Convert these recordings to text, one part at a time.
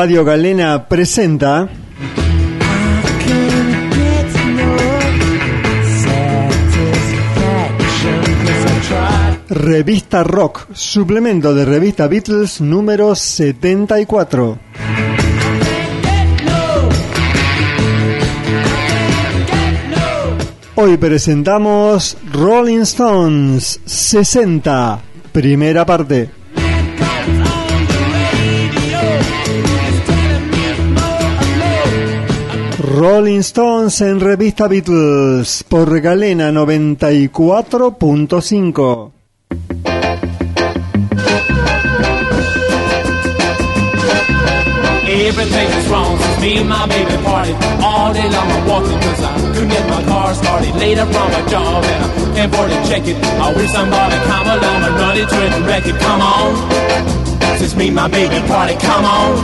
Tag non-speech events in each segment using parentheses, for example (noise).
Radio Galena presenta Revista Rock, suplemento de Revista Beatles número 74. Hoy presentamos Rolling Stones 60, primera parte. Rolling Stones en revista Beatles por Galena 94.5. Everything is wrong since me and my baby party all day long. I'm walking cause I couldn't get my car started. Later from a job and I can't afford to check it. I wish somebody come along and run it to it and wreck it. Come on, since me and my baby party, come on.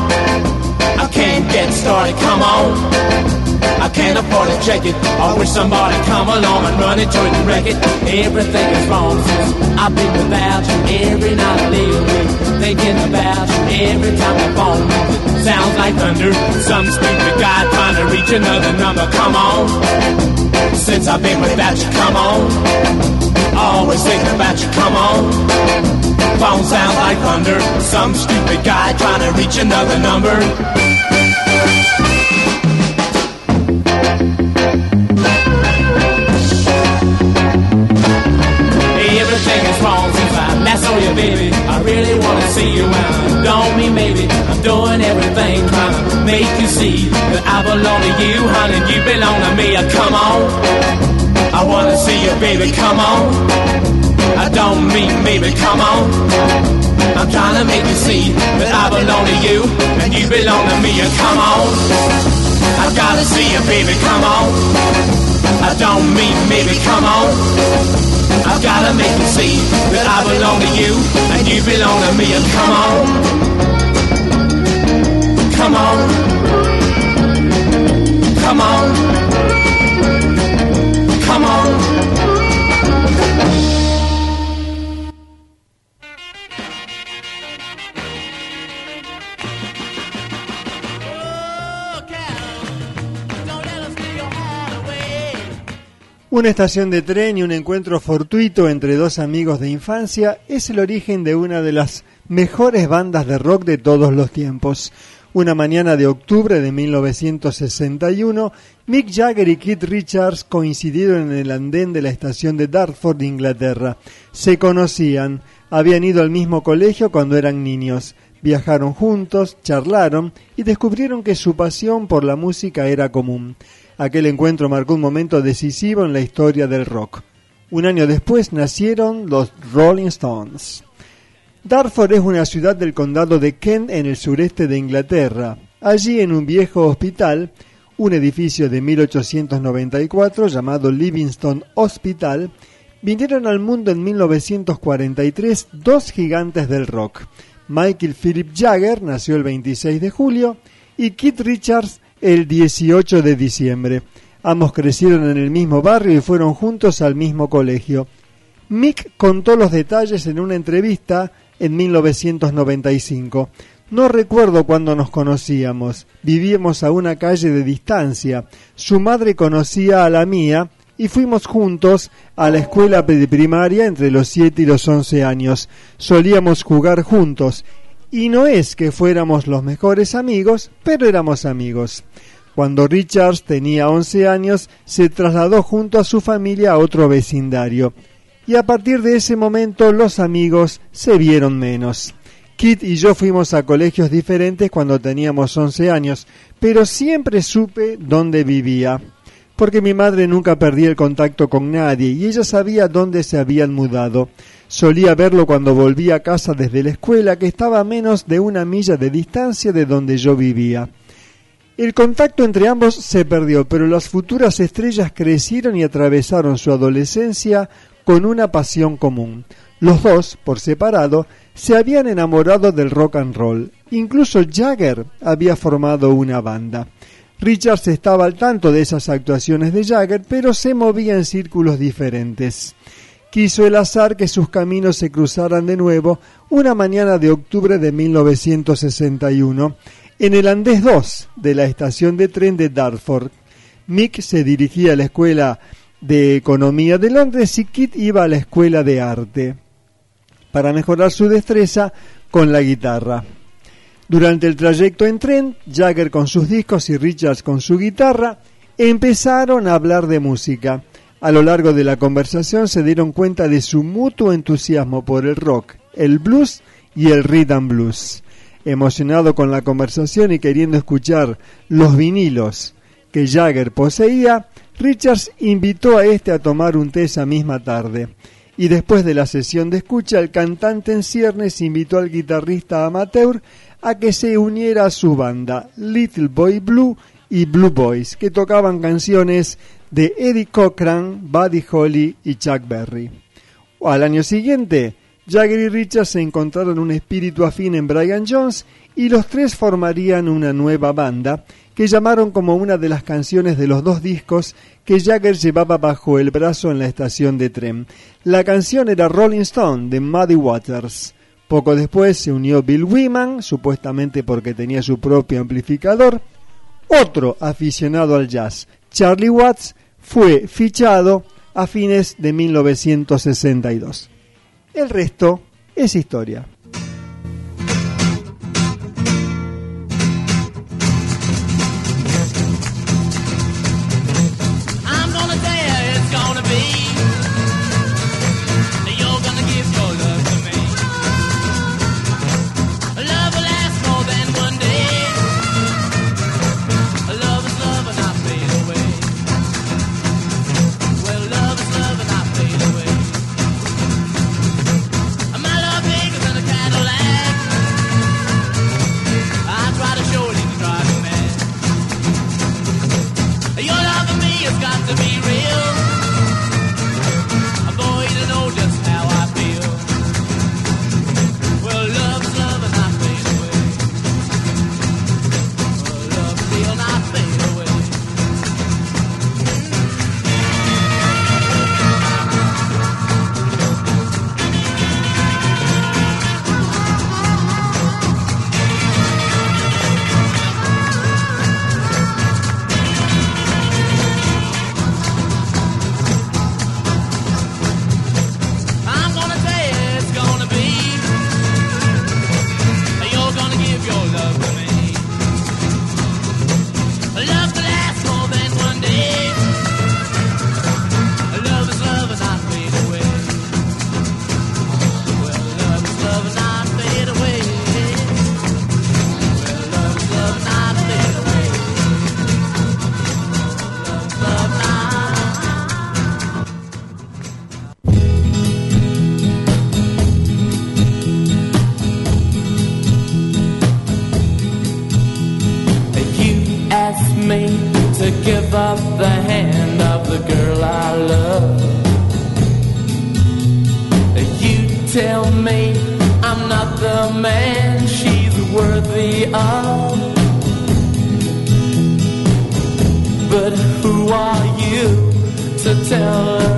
I can't get started, come on. I can't afford to check it. I wish somebody come along and run it it and wreck it. Everything is wrong since I've been without you every night I awake. Thinking about you every time the phone sounds like thunder. Some stupid guy trying to reach another number. Come on. Since I've been without you, come on. Always thinking about you, come on. Phone sounds like thunder. Some stupid guy trying to reach another number. Doing everything trying to make you see that I belong to you, honey. You belong to me. Come on, I wanna see you, baby. Come on. I don't mean maybe. Come on. I'm trying to make you see that I belong to you and you belong to me. Come on. I gotta see you, baby. Come on. I don't mean maybe. Come on. I've gotta make you see that I belong to you and you belong to me. And come on, Una estación de tren y un encuentro fortuito entre dos amigos de infancia es el origen de una de las mejores bandas de rock de todos los tiempos. Una mañana de octubre de 1961, Mick Jagger y Keith Richards coincidieron en el andén de la estación de Dartford, Inglaterra. Se conocían, habían ido al mismo colegio cuando eran niños, viajaron juntos, charlaron y descubrieron que su pasión por la música era común. Aquel encuentro marcó un momento decisivo en la historia del rock. Un año después nacieron los Rolling Stones. Dartford es una ciudad del condado de Kent en el sureste de Inglaterra. Allí en un viejo hospital, un edificio de 1894 llamado Livingston Hospital, vinieron al mundo en 1943 dos gigantes del rock. Michael Philip Jagger nació el 26 de julio y Keith Richards el 18 de diciembre. Ambos crecieron en el mismo barrio y fueron juntos al mismo colegio. Mick contó los detalles en una entrevista en 1995. No recuerdo cuándo nos conocíamos. Vivíamos a una calle de distancia. Su madre conocía a la mía y fuimos juntos a la escuela de primaria entre los 7 y los 11 años. Solíamos jugar juntos y no es que fuéramos los mejores amigos, pero éramos amigos. Cuando Richards tenía 11 años, se trasladó junto a su familia a otro vecindario. Y a partir de ese momento los amigos se vieron menos. Kit y yo fuimos a colegios diferentes cuando teníamos 11 años, pero siempre supe dónde vivía, porque mi madre nunca perdía el contacto con nadie y ella sabía dónde se habían mudado. Solía verlo cuando volvía a casa desde la escuela, que estaba a menos de una milla de distancia de donde yo vivía. El contacto entre ambos se perdió, pero las futuras estrellas crecieron y atravesaron su adolescencia con una pasión común. Los dos, por separado, se habían enamorado del rock and roll. Incluso Jagger había formado una banda. Richards estaba al tanto de esas actuaciones de Jagger, pero se movía en círculos diferentes. Quiso el azar que sus caminos se cruzaran de nuevo una mañana de octubre de 1961 en el andés 2 de la estación de tren de Dartford. Mick se dirigía a la escuela de economía de Londres y Kit iba a la escuela de arte para mejorar su destreza con la guitarra. Durante el trayecto en tren, Jagger con sus discos y Richards con su guitarra empezaron a hablar de música. A lo largo de la conversación se dieron cuenta de su mutuo entusiasmo por el rock, el blues y el rhythm blues. Emocionado con la conversación y queriendo escuchar los vinilos que Jagger poseía, Richards invitó a este a tomar un té esa misma tarde. Y después de la sesión de escucha, el cantante en ciernes invitó al guitarrista amateur a que se uniera a su banda, Little Boy Blue y Blue Boys, que tocaban canciones de Eddie Cochran, Buddy Holly y Chuck Berry. Al año siguiente, Jagger y Richards se encontraron un espíritu afín en Brian Jones y los tres formarían una nueva banda que llamaron como una de las canciones de los dos discos que Jagger llevaba bajo el brazo en la estación de tren. La canción era Rolling Stone de Muddy Waters. Poco después se unió Bill Wyman, supuestamente porque tenía su propio amplificador. Otro aficionado al jazz, Charlie Watts, fue fichado a fines de 1962. El resto es historia. Tell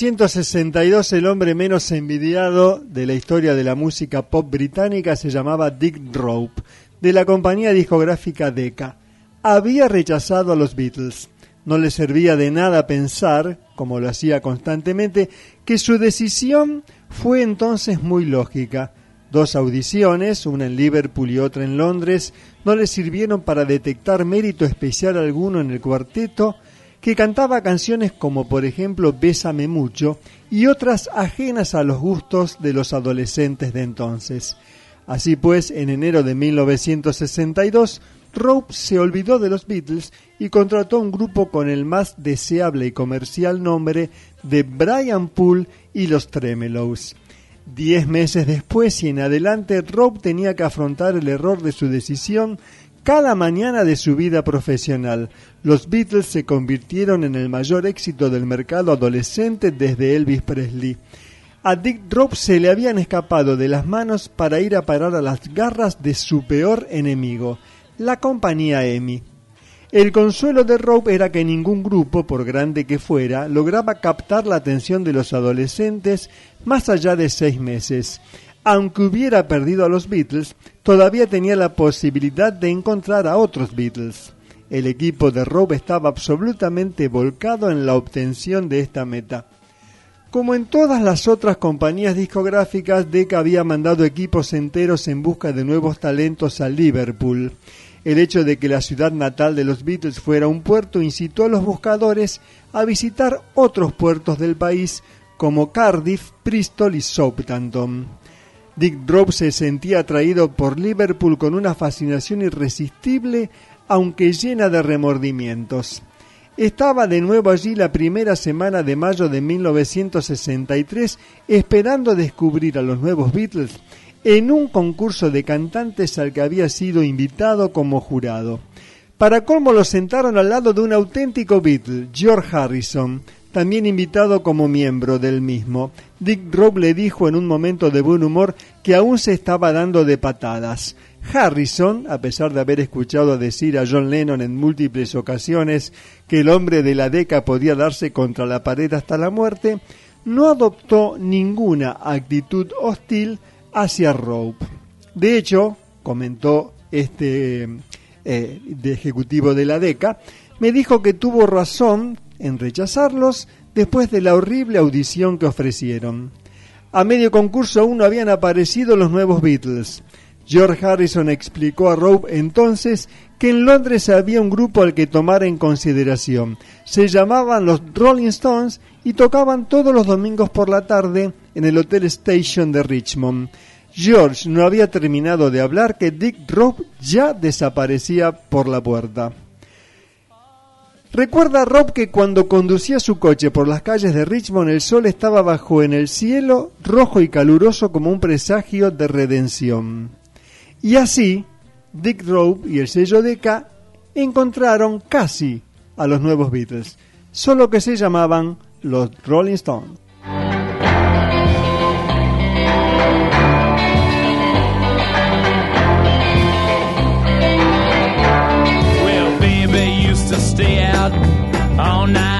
1962 el hombre menos envidiado de la historia de la música pop británica se llamaba Dick Drope, de la compañía discográfica Decca. Había rechazado a los Beatles. No le servía de nada pensar, como lo hacía constantemente, que su decisión fue entonces muy lógica. Dos audiciones, una en Liverpool y otra en Londres, no le sirvieron para detectar mérito especial alguno en el cuarteto, que cantaba canciones como por ejemplo Bésame mucho y otras ajenas a los gustos de los adolescentes de entonces. Así pues, en enero de 1962, Rope se olvidó de los Beatles y contrató un grupo con el más deseable y comercial nombre de Brian Poole y los Tremelows. Diez meses después y en adelante, Rope tenía que afrontar el error de su decisión cada mañana de su vida profesional. Los Beatles se convirtieron en el mayor éxito del mercado adolescente desde Elvis Presley. A Dick Drop se le habían escapado de las manos para ir a parar a las garras de su peor enemigo, la compañía EMI. El consuelo de Rope era que ningún grupo, por grande que fuera, lograba captar la atención de los adolescentes más allá de seis meses aunque hubiera perdido a los Beatles, todavía tenía la posibilidad de encontrar a otros Beatles. El equipo de Rob estaba absolutamente volcado en la obtención de esta meta. Como en todas las otras compañías discográficas, Decca había mandado equipos enteros en busca de nuevos talentos a Liverpool. El hecho de que la ciudad natal de los Beatles fuera un puerto incitó a los buscadores a visitar otros puertos del país como Cardiff, Bristol y Southampton. Dick Drop se sentía atraído por Liverpool con una fascinación irresistible, aunque llena de remordimientos. Estaba de nuevo allí la primera semana de mayo de 1963 esperando descubrir a los nuevos Beatles en un concurso de cantantes al que había sido invitado como jurado. Para colmo lo sentaron al lado de un auténtico Beatle, George Harrison, también invitado como miembro del mismo. Dick Robb le dijo en un momento de buen humor que aún se estaba dando de patadas. Harrison, a pesar de haber escuchado decir a John Lennon en múltiples ocasiones que el hombre de la década podía darse contra la pared hasta la muerte, no adoptó ninguna actitud hostil hacia Rope. De hecho, comentó este eh, ejecutivo de la DECA, me dijo que tuvo razón en rechazarlos después de la horrible audición que ofrecieron. A medio concurso aún no habían aparecido los nuevos Beatles. George Harrison explicó a Rope entonces que en Londres había un grupo al que tomar en consideración. Se llamaban los Rolling Stones y tocaban todos los domingos por la tarde en el Hotel Station de Richmond. George no había terminado de hablar que Dick Rope ya desaparecía por la puerta. Recuerda Rob que cuando conducía su coche por las calles de Richmond el sol estaba bajo en el cielo, rojo y caluroso como un presagio de redención. Y así, Dick Rope y el sello de K encontraron casi a los nuevos Beatles, solo que se llamaban los Rolling Stones. All night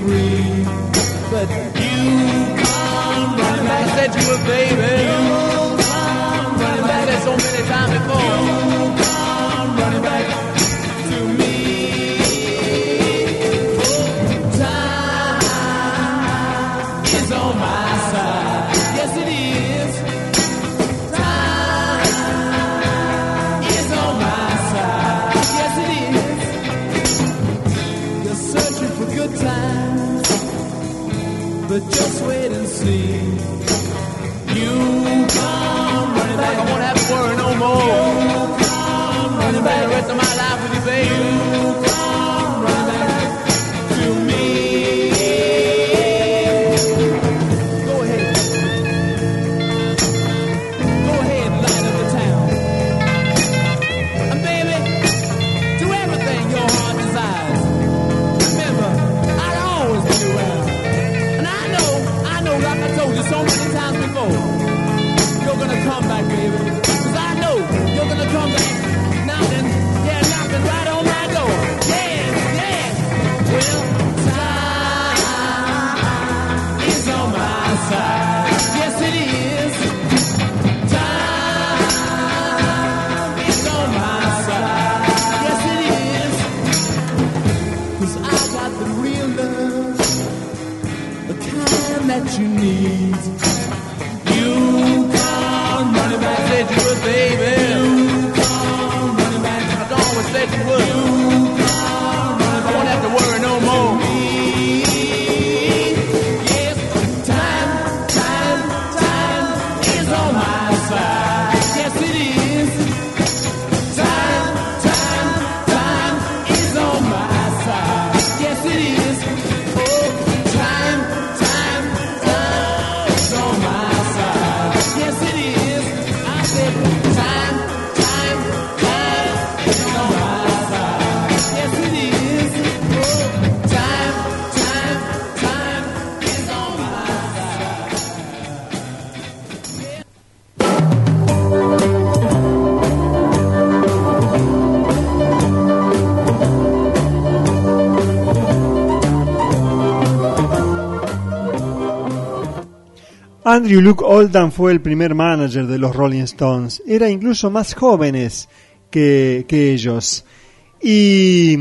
free, but you can't back. I said you were baby. sleep. Andrew Luke Oldham fue el primer manager de los Rolling Stones. Era incluso más jóvenes que, ellos. Y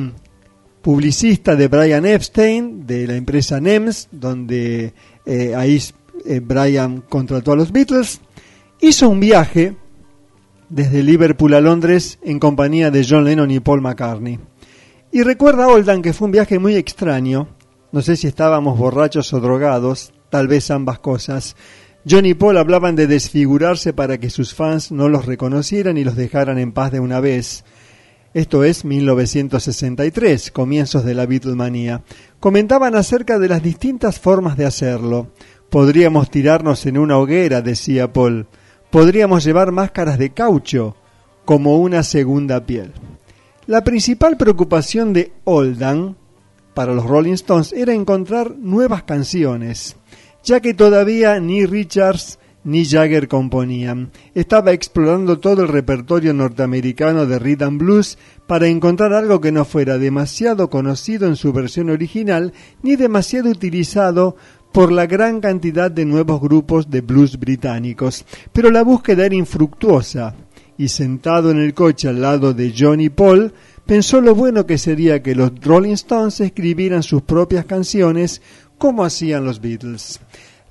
publicista de Brian Epstein, de la empresa NEMS, donde eh, ahí eh, Brian contrató a los Beatles, hizo un viaje desde Liverpool a Londres en compañía de John Lennon y Paul McCartney. Y recuerda Oldham que fue un viaje muy extraño. No sé si estábamos borrachos o drogados, tal vez ambas cosas. John y Paul hablaban de desfigurarse para que sus fans no los reconocieran y los dejaran en paz de una vez. Esto es 1963, comienzos de la Beatlemanía. Comentaban acerca de las distintas formas de hacerlo. Podríamos tirarnos en una hoguera, decía Paul. Podríamos llevar máscaras de caucho, como una segunda piel. La principal preocupación de Oldham para los Rolling Stones era encontrar nuevas canciones, ya que todavía ni Richards ni Jagger componían. Estaba explorando todo el repertorio norteamericano de rhythm blues para encontrar algo que no fuera demasiado conocido en su versión original ni demasiado utilizado por la gran cantidad de nuevos grupos de blues británicos. Pero la búsqueda era infructuosa y sentado en el coche al lado de John y Paul, pensó lo bueno que sería que los Rolling Stones escribieran sus propias canciones como hacían los Beatles.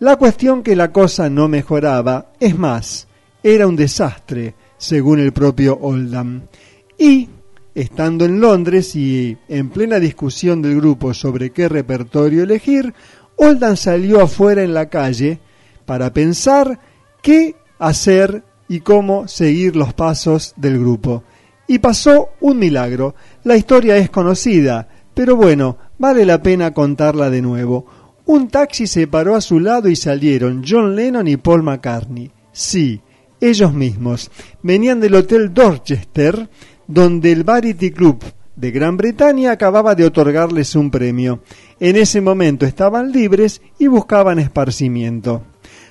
La cuestión que la cosa no mejoraba, es más, era un desastre, según el propio Oldham. Y, estando en Londres y en plena discusión del grupo sobre qué repertorio elegir, Oldham salió afuera en la calle para pensar qué hacer y cómo seguir los pasos del grupo. Y pasó un milagro. La historia es conocida, pero bueno, vale la pena contarla de nuevo. Un taxi se paró a su lado y salieron John Lennon y Paul McCartney. Sí, ellos mismos. Venían del Hotel Dorchester, donde el Variety Club de Gran Bretaña acababa de otorgarles un premio. En ese momento estaban libres y buscaban esparcimiento.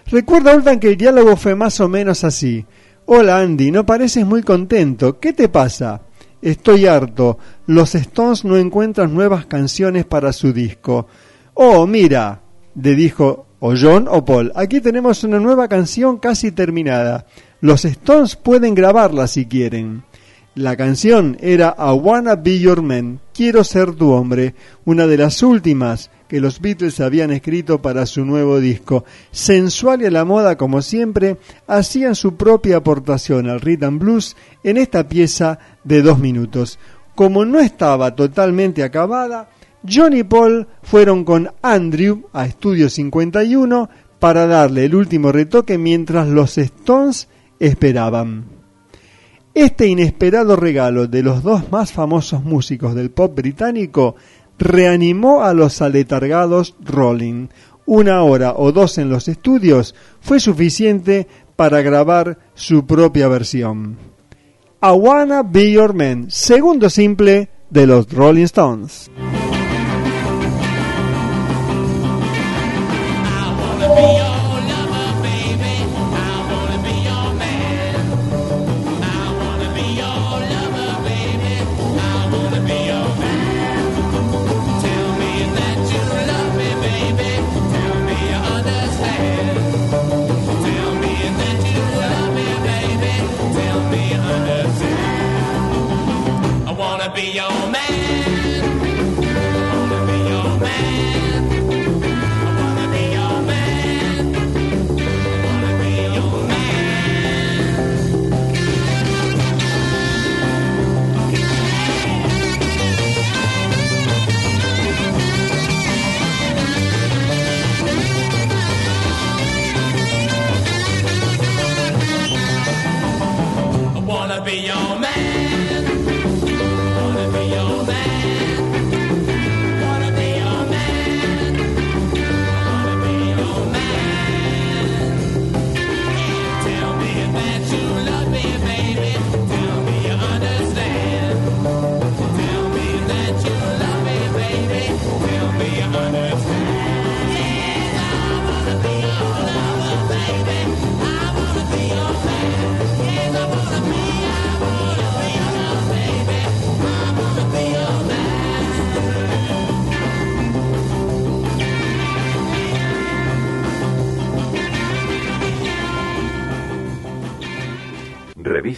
Recuerda, Oldham, que el diálogo fue más o menos así. Hola Andy, no pareces muy contento. ¿Qué te pasa? Estoy harto. Los Stones no encuentran nuevas canciones para su disco. Oh, mira, le dijo o John o Paul. Aquí tenemos una nueva canción casi terminada. Los Stones pueden grabarla si quieren. La canción era I Wanna Be Your Man, Quiero ser tu hombre, una de las últimas que los Beatles habían escrito para su nuevo disco. Sensual y a la moda como siempre, hacían su propia aportación al rhythm blues en esta pieza de dos minutos. Como no estaba totalmente acabada, John y Paul fueron con Andrew a Estudio 51 para darle el último retoque mientras los Stones esperaban. Este inesperado regalo de los dos más famosos músicos del pop británico reanimó a los aletargados Rolling. Una hora o dos en los estudios fue suficiente para grabar su propia versión. I Wanna Be Your Man, segundo simple de los Rolling Stones.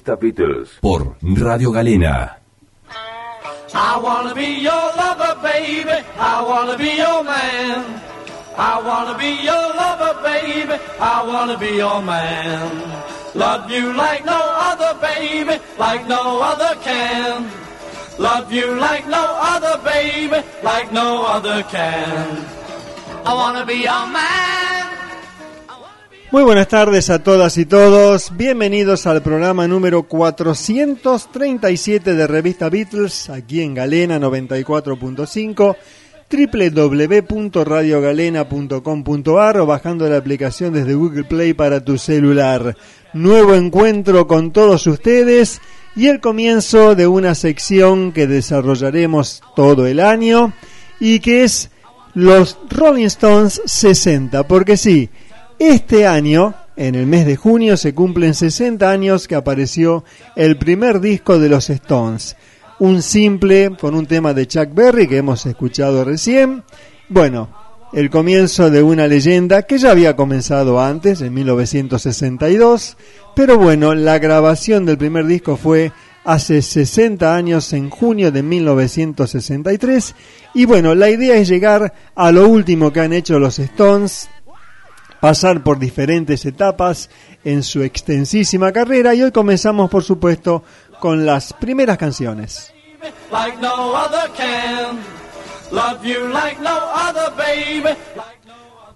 Revista Beatles por Radio Galena. I wanna be your lover, baby. I wanna be your man. I wanna be your lover, baby. I wanna be your man. Love you like no other, baby, like no other can. Love you like no other, baby, like no other can. I wanna be your man. Muy buenas tardes a todas y todos. Bienvenidos al programa número 437 de Revista Beatles, aquí en Galena 94.5, www.radiogalena.com.ar o bajando la aplicación desde Google Play para tu celular. Nuevo encuentro con todos ustedes y el comienzo de una sección que desarrollaremos todo el año y que es los Rolling Stones 60, porque sí, este año, en el mes de junio, se cumplen 60 años que apareció el primer disco de los Stones. Un simple con un tema de Chuck Berry que hemos escuchado recién. Bueno, el comienzo de una leyenda que ya había comenzado antes, en 1962. Pero bueno, la grabación del primer disco fue hace 60 años, en junio de 1963. Y bueno, la idea es llegar a lo último que han hecho los Stones pasar por diferentes etapas en su extensísima carrera y hoy comenzamos por supuesto con las primeras canciones.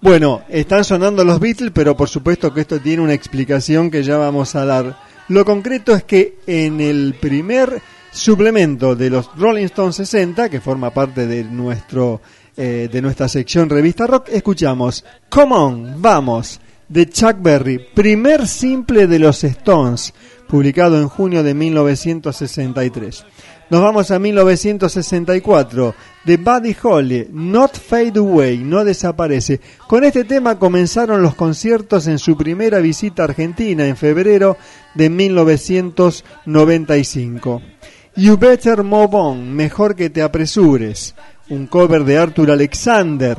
Bueno, están sonando los Beatles, pero por supuesto que esto tiene una explicación que ya vamos a dar. Lo concreto es que en el primer suplemento de los Rolling Stones 60, que forma parte de nuestro eh, de nuestra sección Revista Rock, escuchamos Come On, Vamos, de Chuck Berry, primer simple de los Stones, publicado en junio de 1963. Nos vamos a 1964, de Buddy Holly, Not Fade Away, no desaparece. Con este tema comenzaron los conciertos en su primera visita a Argentina en febrero de 1995. You Better Move On, mejor que te apresures un cover de Arthur Alexander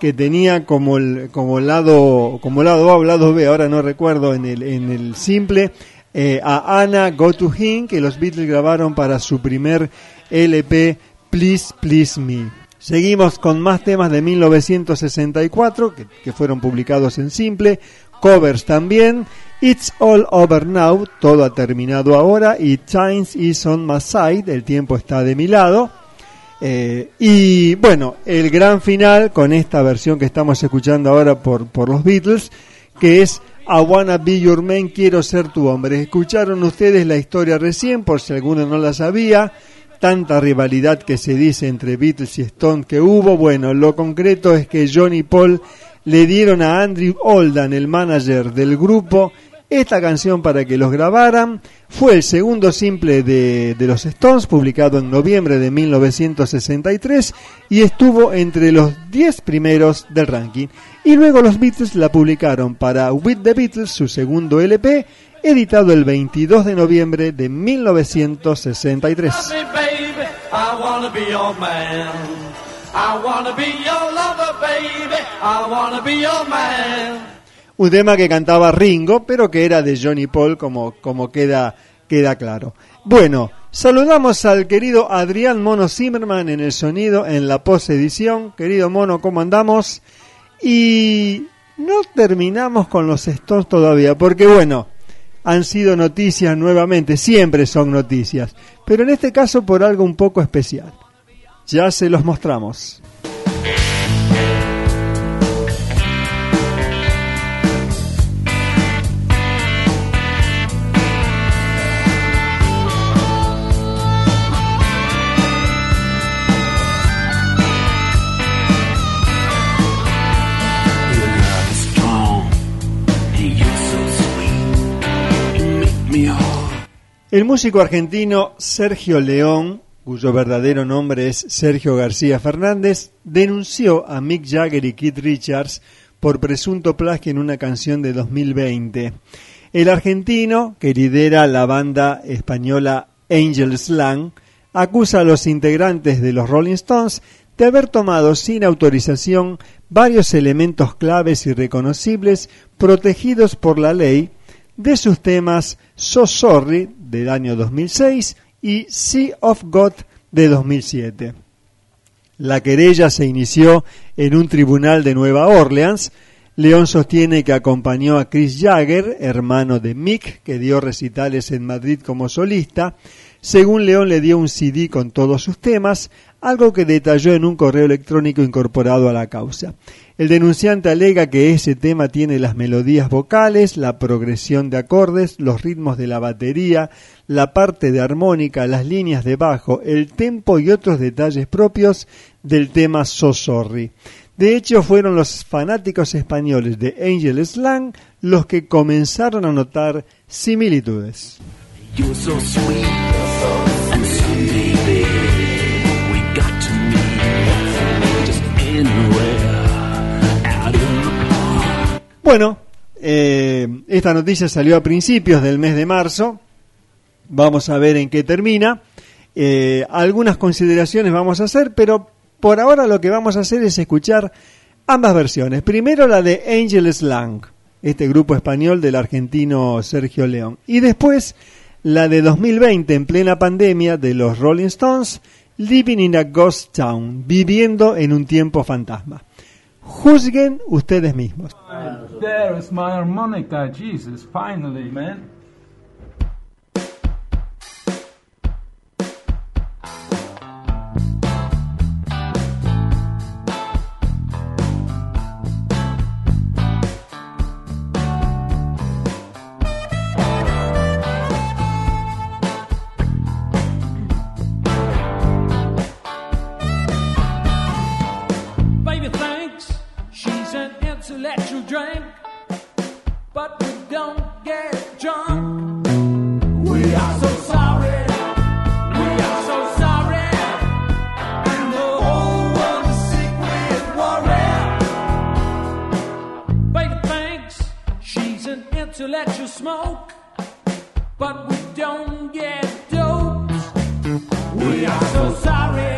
que tenía como el como lado como lado A o lado B, ahora no recuerdo en el en el simple eh, a Anna Go to Him que los Beatles grabaron para su primer LP Please Please Me. Seguimos con más temas de 1964 que, que fueron publicados en simple, covers también. It's all over now, todo ha terminado ahora y Times is on my side, el tiempo está de mi lado. Eh, y bueno, el gran final con esta versión que estamos escuchando ahora por, por los Beatles, que es I Wanna Be Your Man, Quiero Ser Tu Hombre. Escucharon ustedes la historia recién, por si alguno no la sabía, tanta rivalidad que se dice entre Beatles y Stone que hubo. Bueno, lo concreto es que John y Paul le dieron a Andrew Oldan, el manager del grupo, esta canción para que los grabaran. Fue el segundo simple de, de, los Stones, publicado en noviembre de 1963, y estuvo entre los 10 primeros del ranking. Y luego los Beatles la publicaron para With the Beatles, su segundo LP, editado el 22 de noviembre de 1963. Un tema que cantaba Ringo, pero que era de Johnny Paul, como, como queda, queda claro. Bueno, saludamos al querido Adrián Mono Zimmerman en el sonido, en la post-edición. Querido Mono, ¿cómo andamos? Y no terminamos con los Stones todavía, porque bueno, han sido noticias nuevamente, siempre son noticias, pero en este caso por algo un poco especial. Ya se los mostramos. El músico argentino Sergio León cuyo verdadero nombre es Sergio García Fernández, denunció a Mick Jagger y Keith Richards por presunto plagio en una canción de 2020. El argentino, que lidera la banda española Angel Slang, acusa a los integrantes de los Rolling Stones de haber tomado sin autorización varios elementos claves y reconocibles protegidos por la ley de sus temas So Sorry del año 2006 y Sea of God de 2007. La querella se inició en un tribunal de Nueva Orleans. León sostiene que acompañó a Chris Jagger, hermano de Mick, que dio recitales en Madrid como solista. Según León le dio un CD con todos sus temas, algo que detalló en un correo electrónico incorporado a la causa. El denunciante alega que ese tema tiene las melodías vocales, la progresión de acordes, los ritmos de la batería, la parte de armónica, las líneas de bajo, el tempo y otros detalles propios del tema So Sorry. De hecho, fueron los fanáticos españoles de Angel Slang los que comenzaron a notar similitudes. Bueno, eh, esta noticia salió a principios del mes de marzo. Vamos a ver en qué termina. Eh, algunas consideraciones vamos a hacer, pero por ahora lo que vamos a hacer es escuchar ambas versiones. Primero la de Angel Slang, este grupo español del argentino Sergio León. Y después la de 2020, en plena pandemia, de los Rolling Stones, Living in a Ghost Town, viviendo en un tiempo fantasma. Juzguen ustedes mismos. There is my harmonica, Jesus, finally, man. to let you smoke, but we don't get dope. We are so sorry.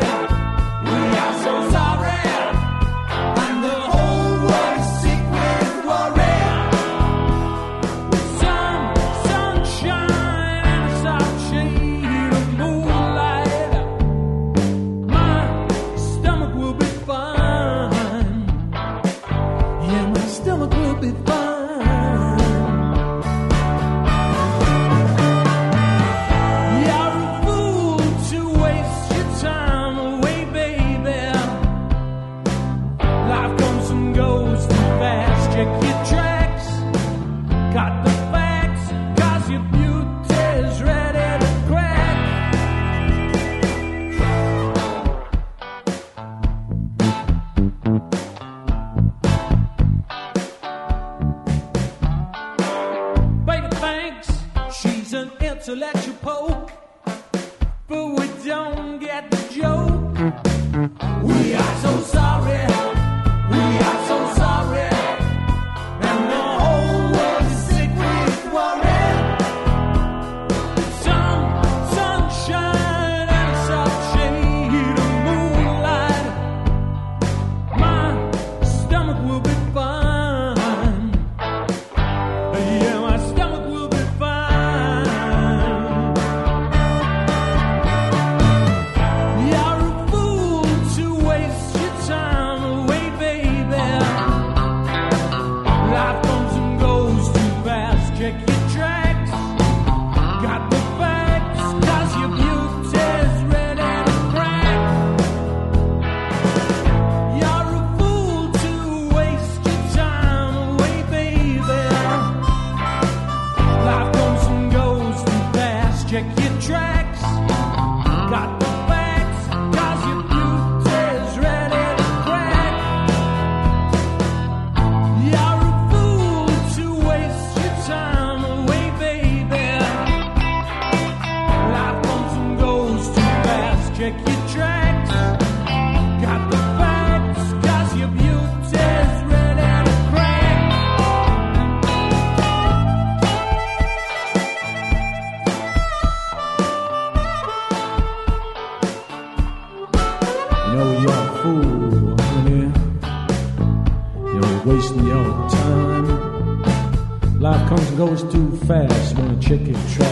chicken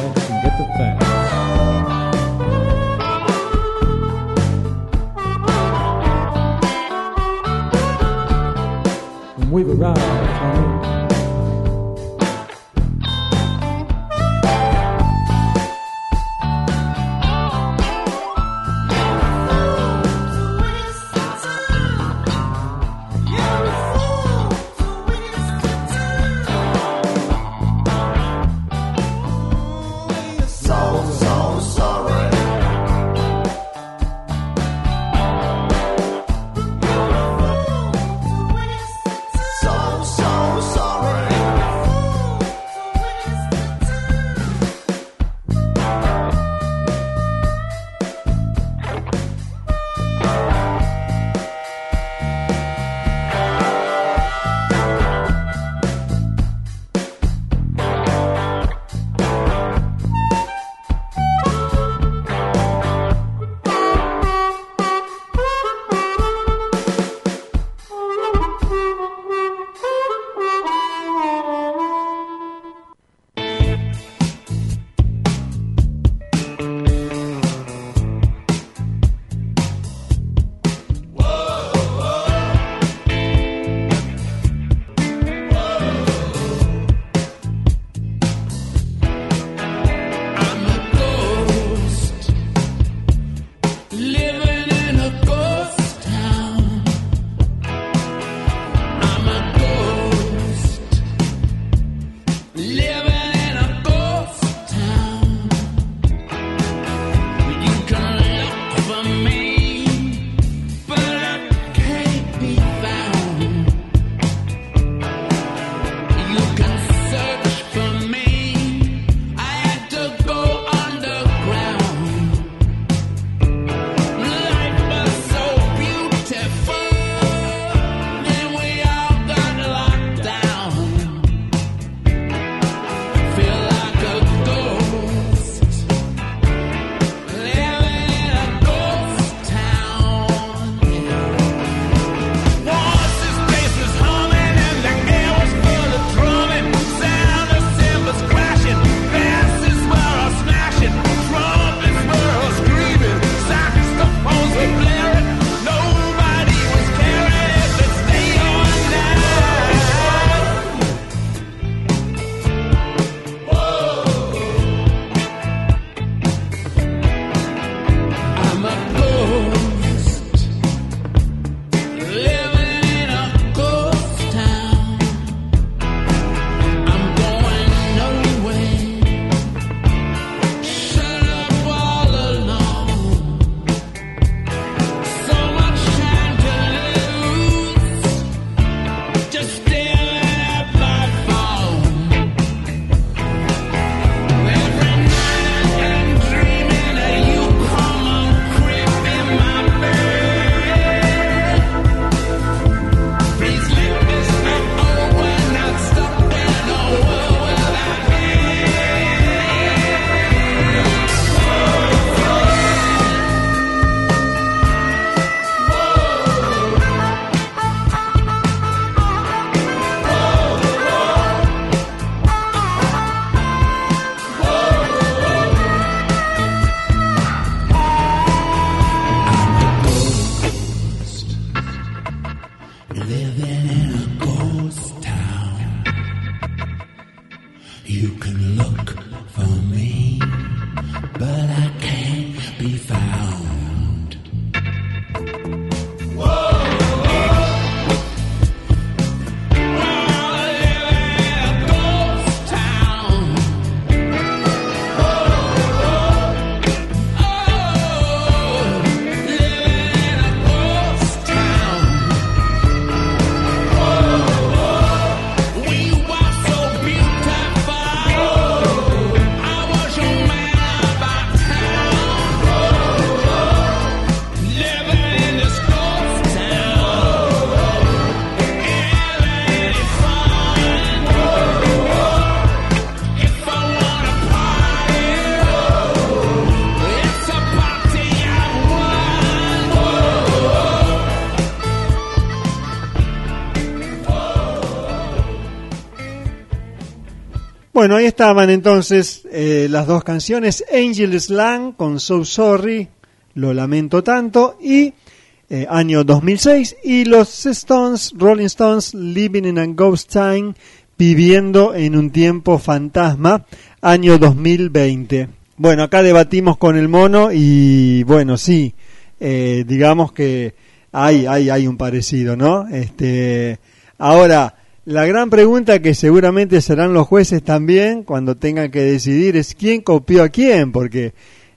Bueno, ahí estaban entonces eh, las dos canciones, Angel Slang con So Sorry, lo lamento tanto, y eh, año 2006, y los Stones, Rolling Stones, Living in a Ghost Time, viviendo en un tiempo fantasma, año 2020. Bueno, acá debatimos con el mono y bueno, sí, eh, digamos que hay, hay, hay un parecido, ¿no? Este, ahora, la gran pregunta que seguramente serán los jueces también cuando tengan que decidir es quién copió a quién, porque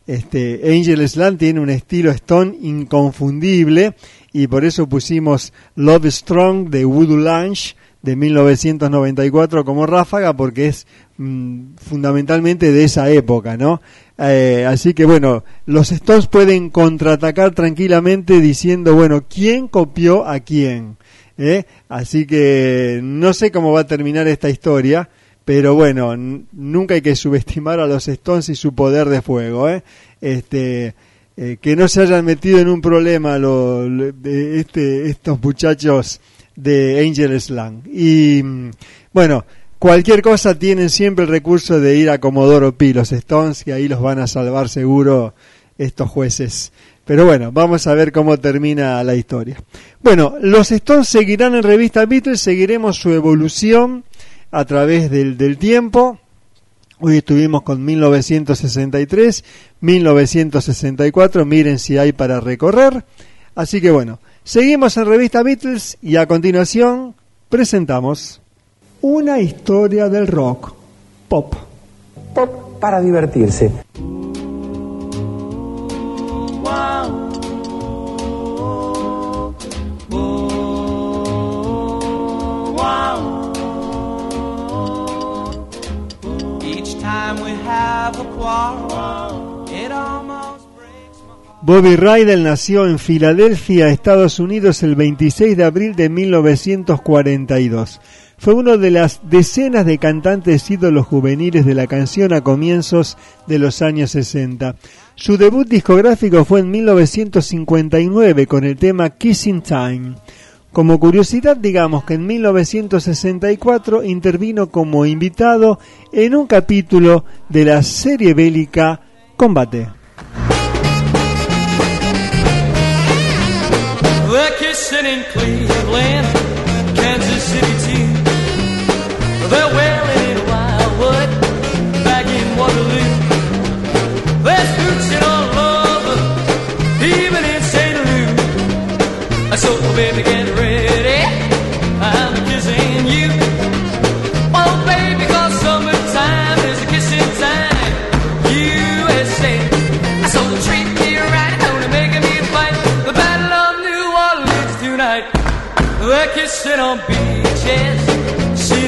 este Angel Slam tiene un estilo Stone inconfundible y por eso pusimos Love Strong de Voodoo Lunch de 1994 como ráfaga porque es mm, fundamentalmente de esa época, ¿no? Eh, así que bueno, los Stones pueden contraatacar tranquilamente diciendo, bueno, ¿quién copió a quién? ¿Eh? Así que no sé cómo va a terminar esta historia, pero bueno, nunca hay que subestimar a los Stones y su poder de fuego. ¿eh? Este, eh, que no se hayan metido en un problema lo- este, estos muchachos de Angel Slang. Y mm, bueno, cualquier cosa tienen siempre el recurso de ir a Comodoro Pi, los Stones, que ahí los van a salvar seguro estos jueces. Pero bueno, vamos a ver cómo termina la historia. Bueno, los Stones seguirán en revista Beatles, seguiremos su evolución a través del, del tiempo. Hoy estuvimos con 1963, 1964, miren si hay para recorrer. Así que bueno, seguimos en revista Beatles y a continuación presentamos una historia del rock pop. Pop para divertirse. Bobby Rydell nació en Filadelfia, Estados Unidos, el 26 de abril de 1942. Fue uno de las decenas de cantantes ídolos juveniles de la canción a comienzos de los años 60. Su debut discográfico fue en 1959 con el tema Kissing Time. Como curiosidad, digamos que en 1964 intervino como invitado en un capítulo de la serie bélica Combate. Kissing in Cleveland, They're wailing in Wildwood, back in Waterloo. They're even in St. Louis. So baby, get ready, I'm kissing you. Oh baby, 'cause summertime is kissing time. USA. So me right, me fight. The Battle of New Orleans tonight. They're kissing on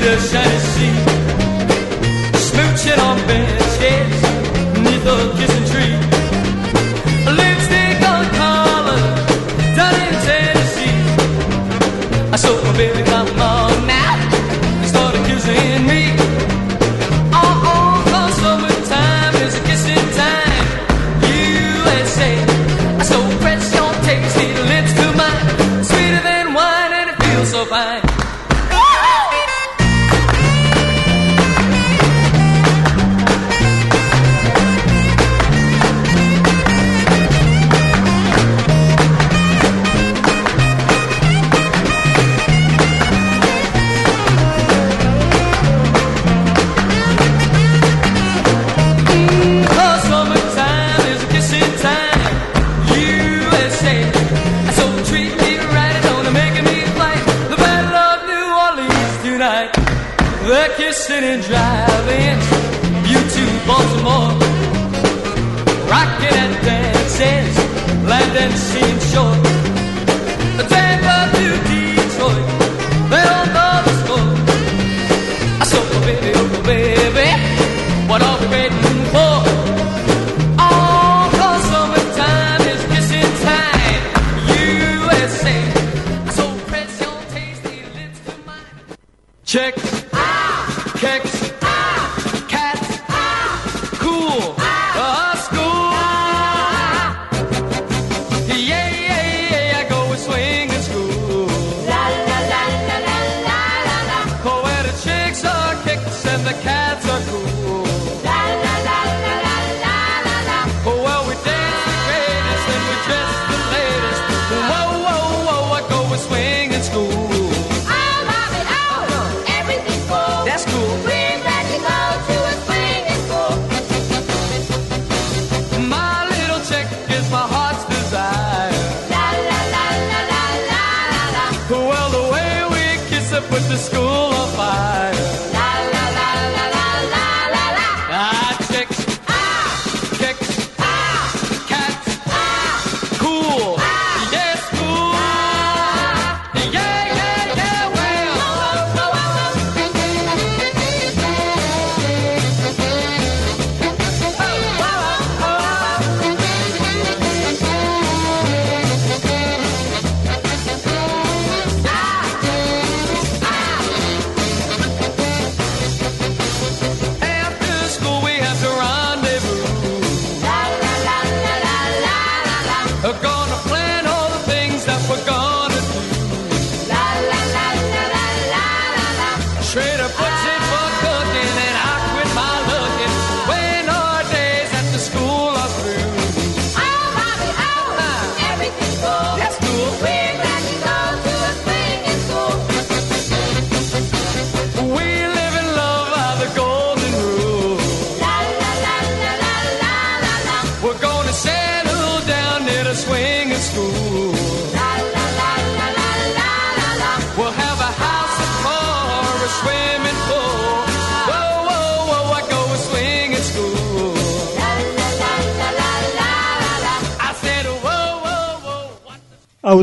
of Tennessee. Smooching on benches heads neath a kissing tree. Lipstick on collar down in Tennessee. I saw my baby come mom.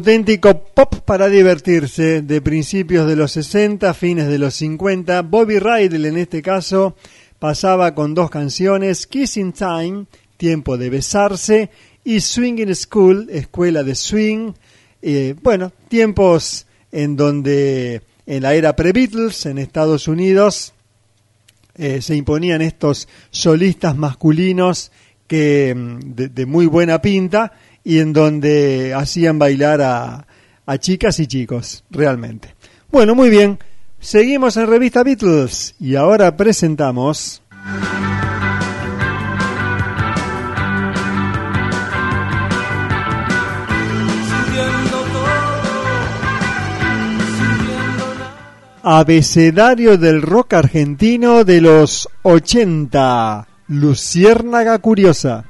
Auténtico pop para divertirse de principios de los 60, fines de los 50. Bobby Rydell en este caso pasaba con dos canciones, Kissing Time, Tiempo de besarse, y Swinging School, Escuela de Swing. Eh, bueno, tiempos en donde en la era pre-Beatles en Estados Unidos eh, se imponían estos solistas masculinos que mm, de, de muy buena pinta y en donde hacían bailar a, a chicas y chicos, realmente. Bueno, muy bien, seguimos en Revista Beatles y ahora presentamos... Abecedario del rock argentino de los 80. Luciérnaga Curiosa.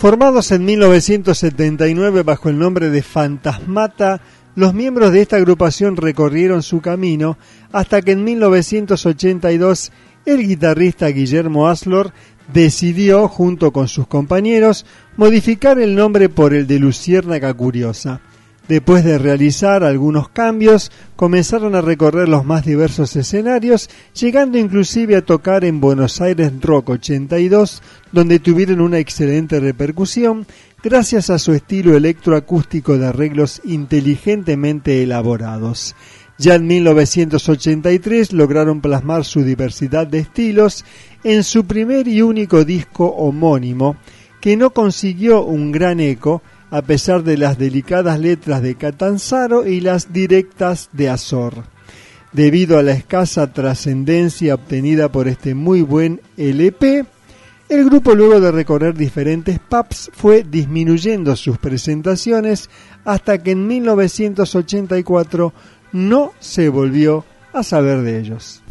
Formados en 1979 bajo el nombre de Fantasmata, los miembros de esta agrupación recorrieron su camino hasta que en 1982 el guitarrista Guillermo Aslor decidió, junto con sus compañeros, modificar el nombre por el de Luciérnaga Curiosa. Después de realizar algunos cambios, comenzaron a recorrer los más diversos escenarios, llegando inclusive a tocar en Buenos Aires Rock 82, donde tuvieron una excelente repercusión gracias a su estilo electroacústico de arreglos inteligentemente elaborados. Ya en 1983 lograron plasmar su diversidad de estilos en su primer y único disco homónimo, que no consiguió un gran eco a pesar de las delicadas letras de Catanzaro y las directas de Azor. Debido a la escasa trascendencia obtenida por este muy buen LP, el grupo luego de recorrer diferentes pubs fue disminuyendo sus presentaciones hasta que en 1984 no se volvió a saber de ellos.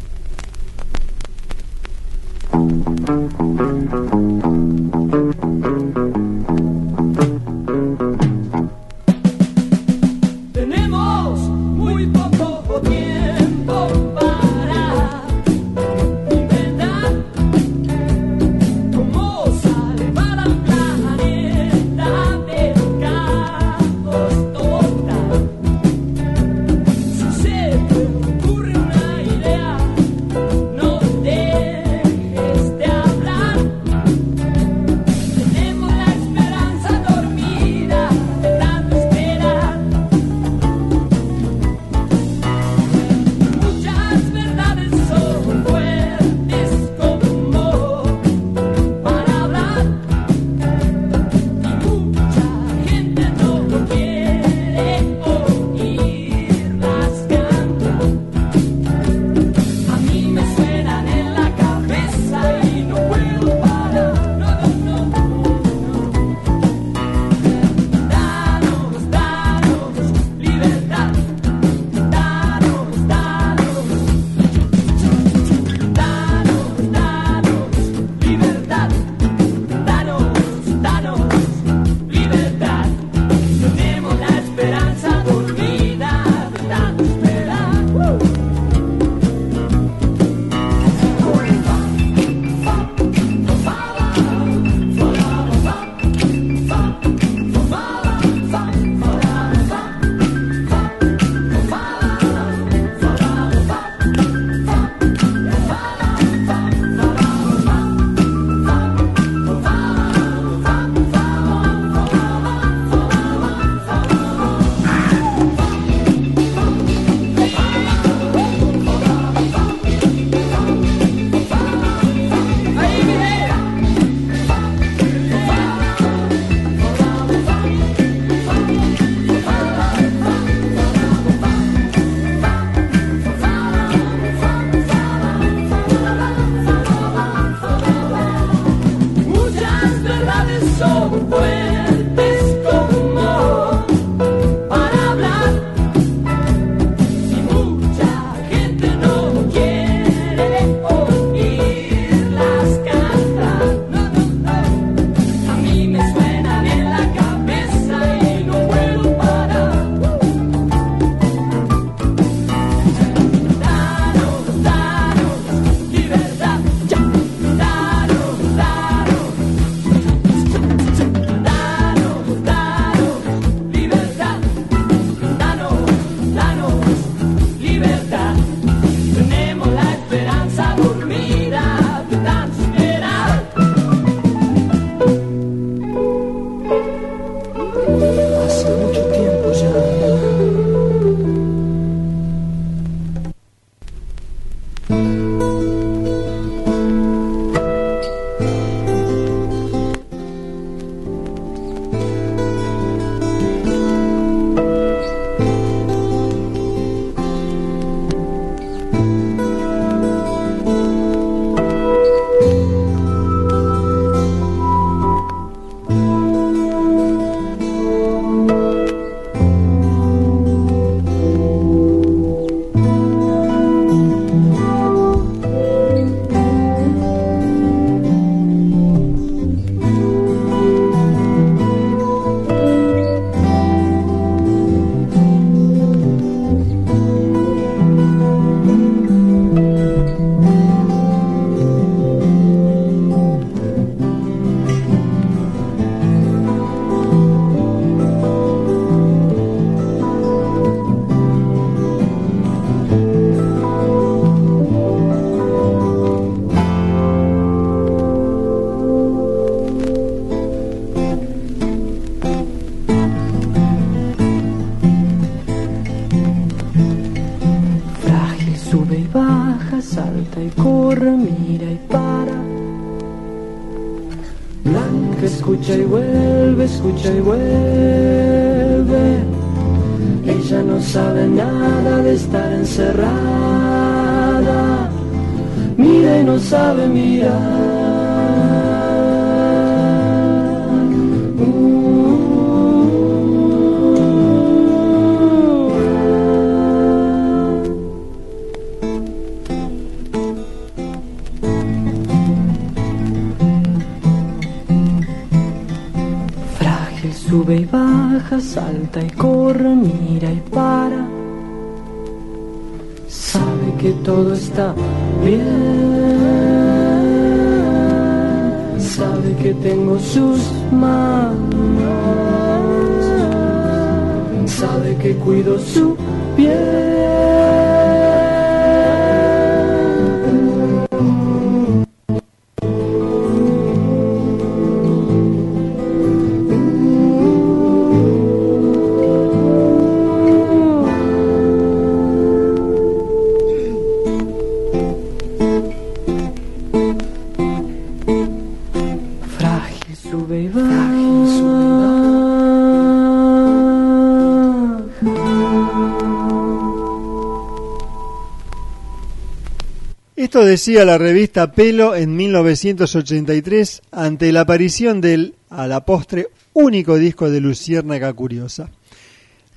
Esto decía la revista Pelo en 1983 ante la aparición del, a la postre, único disco de Luciérnaga Curiosa.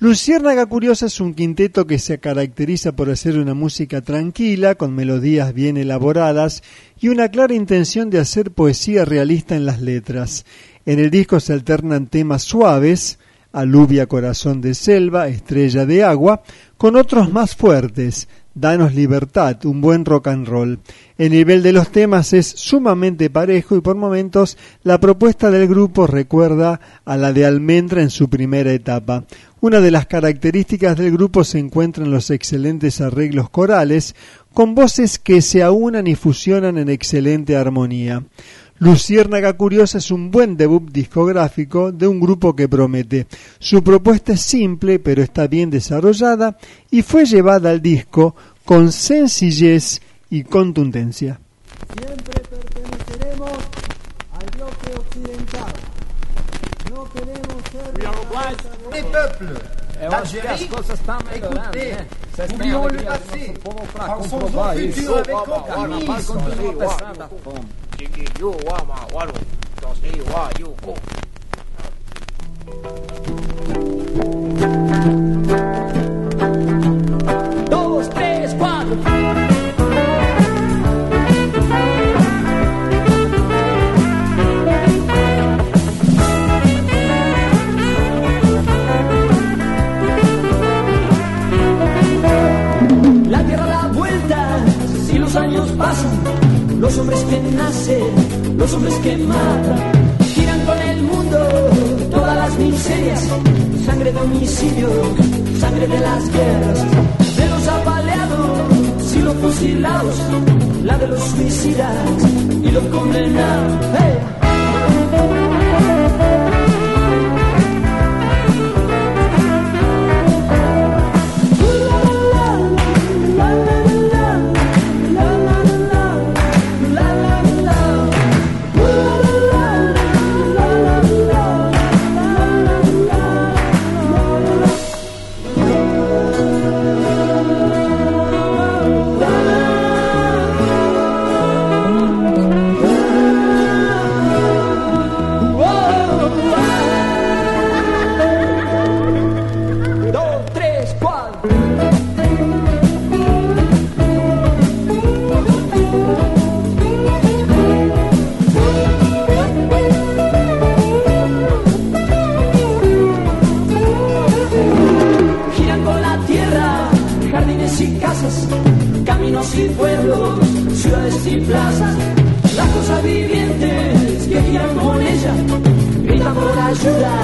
Luciérnaga Curiosa es un quinteto que se caracteriza por hacer una música tranquila, con melodías bien elaboradas y una clara intención de hacer poesía realista en las letras. En el disco se alternan temas suaves, Aluvia Corazón de Selva, Estrella de Agua, con otros más fuertes, Danos Libertad, un buen rock and roll. El nivel de los temas es sumamente parejo y por momentos la propuesta del grupo recuerda a la de Almendra en su primera etapa. Una de las características del grupo se encuentra en los excelentes arreglos corales, con voces que se aunan y fusionan en excelente armonía. Luciérnaga Curiosa es un buen debut discográfico de un grupo que promete. Su propuesta es simple pero está bien desarrollada y fue llevada al disco con sencillez y contundencia. Siempre perteneceremos al bloque occidental. No queremos ser Les peuples d'Algérie, écoutez, oublions le passé, pensons au futur avec optimisme. Dos, tres, cuatro. La tierra da vueltas y los años pasan. Los hombres que nacen, los hombres que matan, giran con el mundo todas las miserias. Sangre de homicidio, sangre de las guerras, de los apaleados y los fusilados, la de los suicidas y los condenados. Gritan por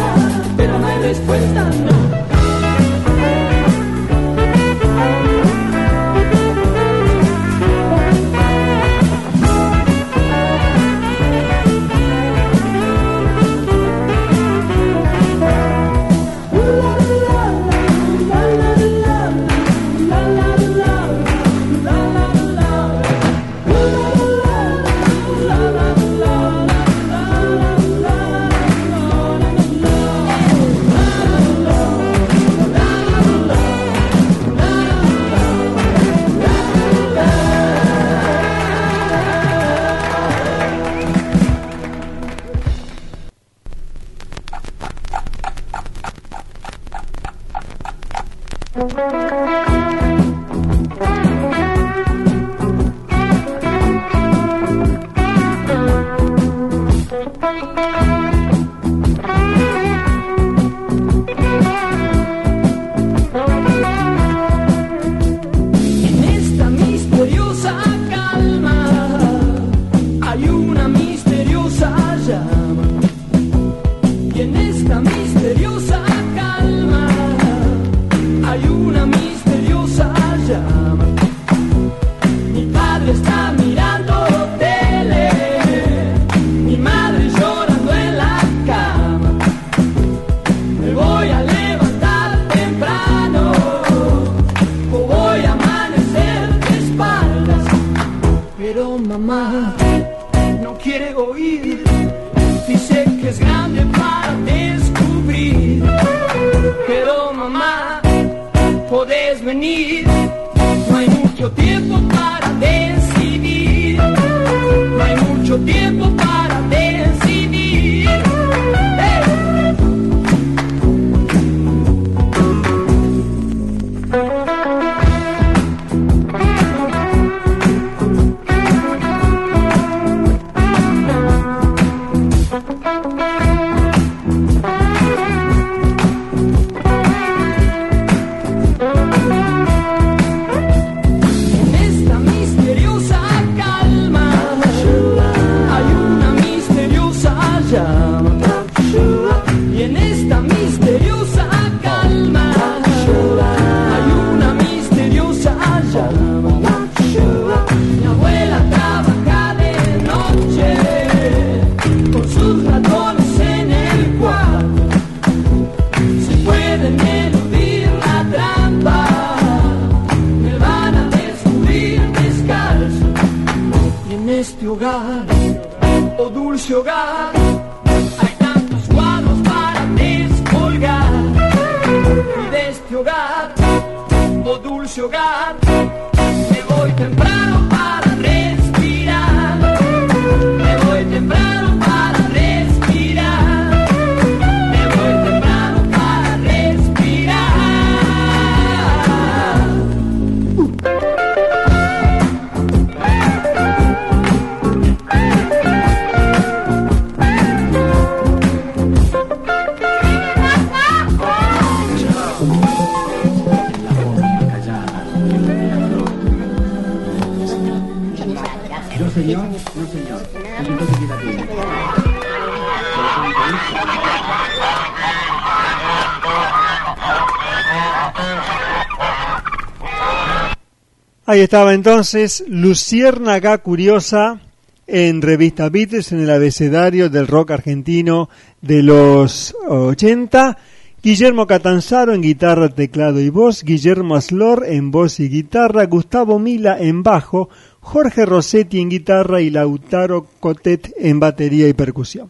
Ahí estaba entonces Luciérnaga Curiosa en Revista Beatles en el abecedario del rock argentino de los 80. Guillermo Catanzaro en guitarra, teclado y voz, Guillermo Aslor en voz y guitarra, Gustavo Mila en bajo, Jorge Rossetti en guitarra y Lautaro Cotet en batería y percusión.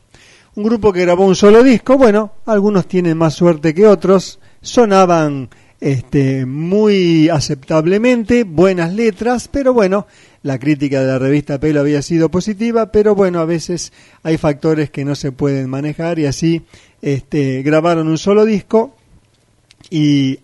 Un grupo que grabó un solo disco, bueno, algunos tienen más suerte que otros, sonaban este, muy aceptablemente, buenas letras, pero bueno, la crítica de la revista Pelo había sido positiva, pero bueno, a veces hay factores que no se pueden manejar y así este, grabaron un solo disco y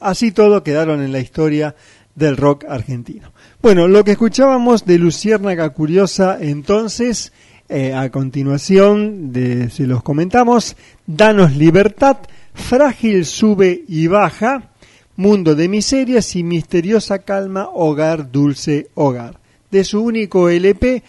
así todo quedaron en la historia del rock argentino. Bueno, lo que escuchábamos de Luciérnaga Curiosa entonces, eh, a continuación de, se los comentamos, Danos Libertad, Frágil Sube y Baja, Mundo de Miserias y Misteriosa Calma, Hogar Dulce Hogar. De su único LP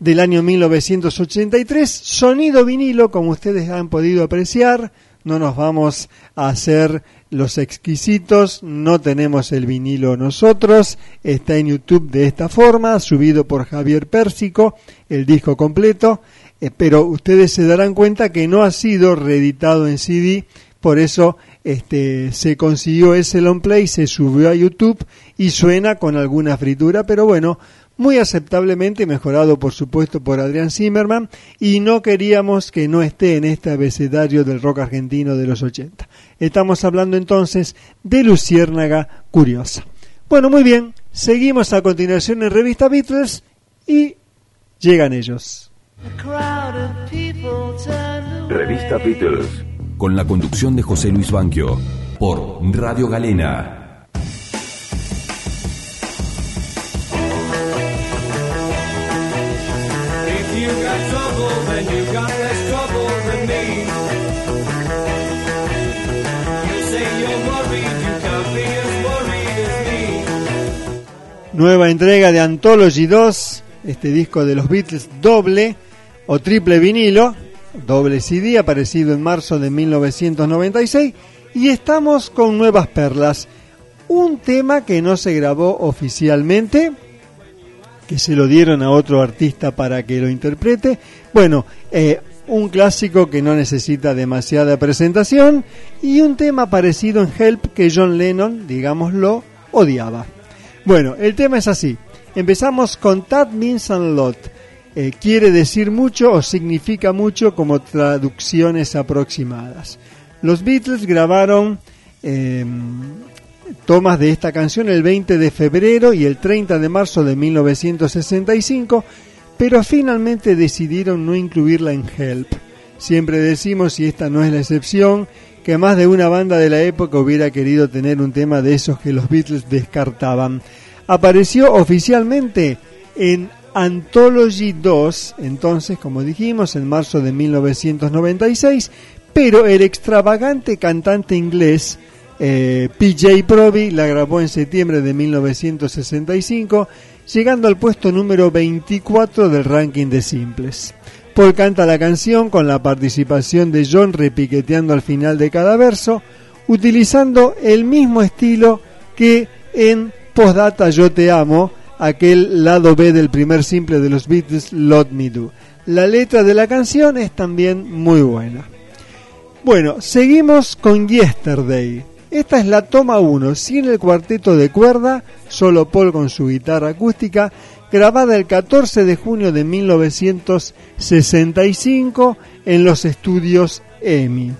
del año 1983, sonido vinilo, como ustedes han podido apreciar, no nos vamos a hacer los exquisitos, no tenemos el vinilo nosotros, está en YouTube de esta forma, subido por Javier Pérsico, el disco completo, eh, pero ustedes se darán cuenta que no ha sido reeditado en CD, por eso este, se consiguió ese long play, se subió a YouTube y suena con alguna fritura, pero bueno, muy aceptablemente mejorado por supuesto por Adrián Zimmerman y no queríamos que no esté en este abecedario del rock argentino de los 80. Estamos hablando entonces de Luciérnaga Curiosa. Bueno, muy bien, seguimos a continuación en Revista Beatles y llegan ellos. Revista Beatles. Con la conducción de José Luis Banquio. Por Radio Galena. Nueva entrega de Anthology 2, este disco de los Beatles doble o triple vinilo, doble CD, aparecido en marzo de 1996, y estamos con nuevas perlas. Un tema que no se grabó oficialmente, que se lo dieron a otro artista para que lo interprete. Bueno, eh, un clásico que no necesita demasiada presentación y un tema parecido en Help que John Lennon, digámoslo, odiaba. Bueno, el tema es así. Empezamos con That Means a Lot. Eh, quiere decir mucho o significa mucho como traducciones aproximadas. Los Beatles grabaron eh, tomas de esta canción el 20 de febrero y el 30 de marzo de 1965, pero finalmente decidieron no incluirla en Help. Siempre decimos, y esta no es la excepción, que más de una banda de la época hubiera querido tener un tema de esos que los Beatles descartaban. Apareció oficialmente en Anthology 2, entonces, como dijimos, en marzo de 1996, pero el extravagante cantante inglés eh, PJ Proby la grabó en septiembre de 1965, llegando al puesto número 24 del ranking de simples. Paul canta la canción con la participación de John repiqueteando al final de cada verso, utilizando el mismo estilo que en Postdata Yo Te Amo, aquel lado B del primer simple de los Beatles, Lot Me Do. La letra de la canción es también muy buena. Bueno, seguimos con Yesterday. Esta es la toma 1, sin el cuarteto de cuerda, solo Paul con su guitarra acústica, grabada el 14 de junio de 1965 en los estudios EMI.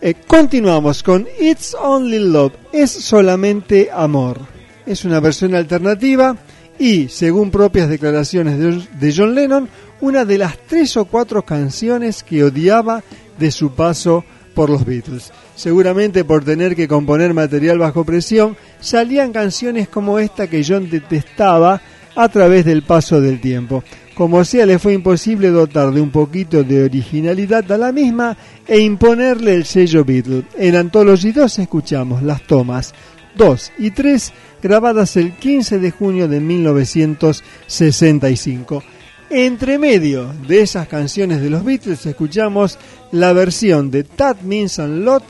Eh, continuamos con It's Only Love, es solamente amor. Es una versión alternativa y, según propias declaraciones de, John Lennon, una de las tres o cuatro canciones que odiaba de su paso por los Beatles. Seguramente por tener que componer material bajo presión, salían canciones como esta que John detestaba a través del paso del tiempo. Como sea, le fue imposible dotar de un poquito de originalidad a la misma e imponerle el sello Beatles. En Anthology 2 escuchamos las tomas 2 y 3 grabadas el 15 de junio de 1965. Entre medio de esas canciones de los Beatles escuchamos la versión de That Means a Lot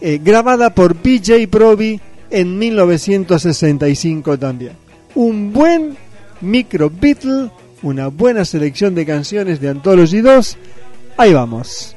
eh, grabada por PJ Proby en 1965 también. Un buen micro Beatle, una buena selección de canciones de Anthology 2. Ahí vamos.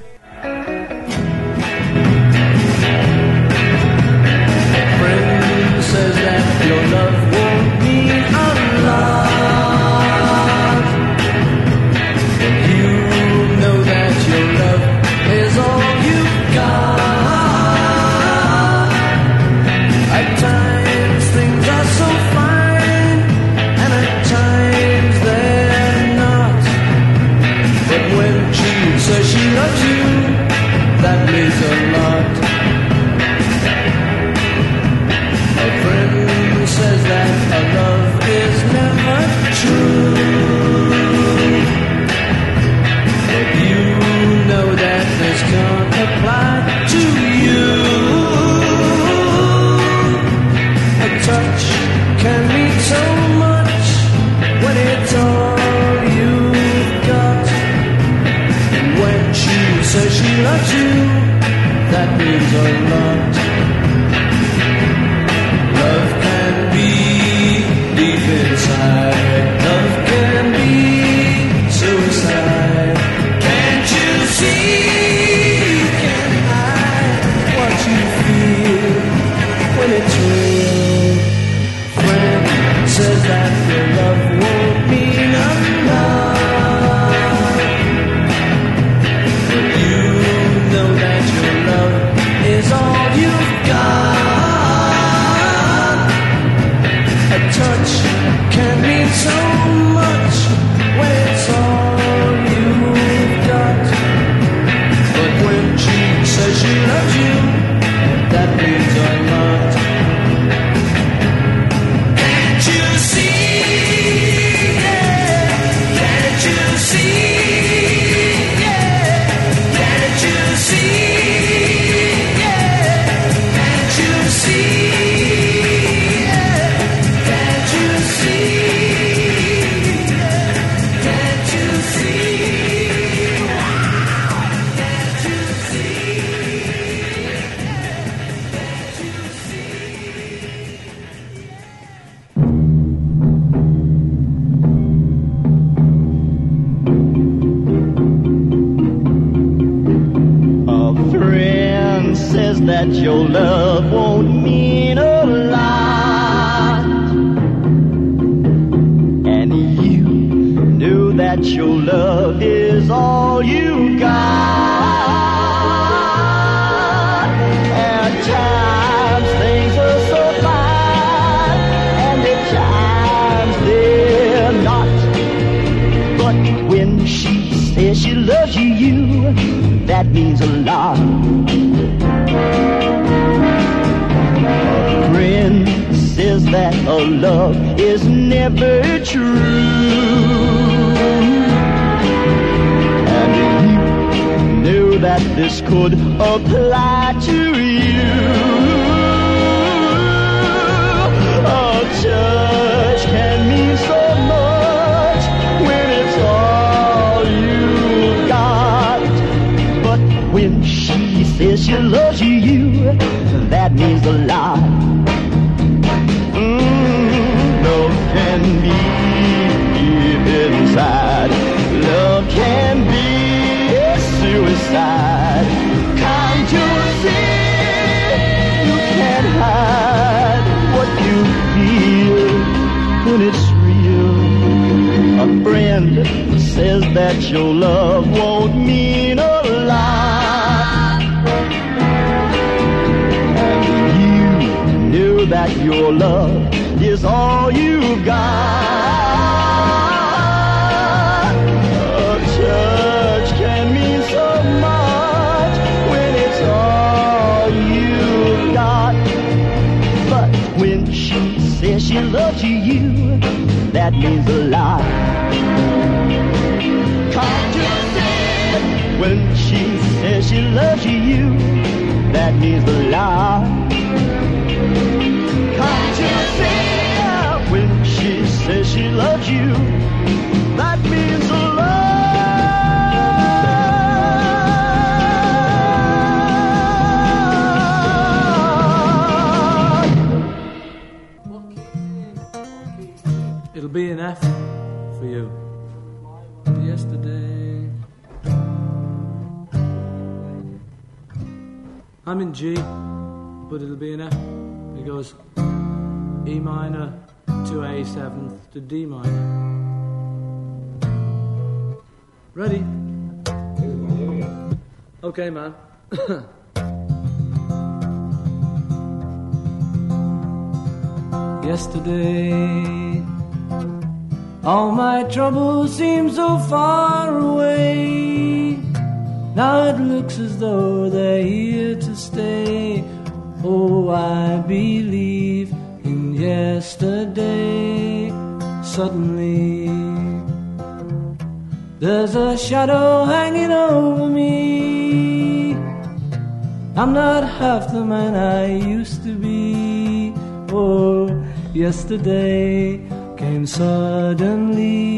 That a love is never true. And you knew that this could apply to you. A church can mean so much when it's all you got. But when she says she loves you, that means a lot. Suicide. Can't you see? You can't hide what you feel when it's real. A friend says that your love won't mean a lot. And you knew that your love I'm in G, but it'll be an F. It goes E minor to A seventh to D minor. Ready? Okay, man. (coughs) Yesterday, all my troubles seem so far away. Now it looks as though they're here to stay. Oh, I believe in yesterday. Suddenly, there's a shadow hanging over me. I'm not half the man I used to be. Oh, yesterday came suddenly.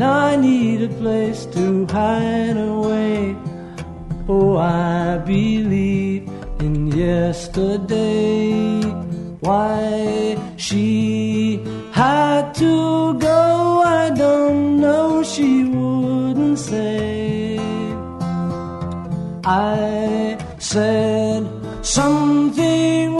Now I need a place to hide away. Oh, I believe in yesterday. Why she had to go, I don't know. She wouldn't say. I said something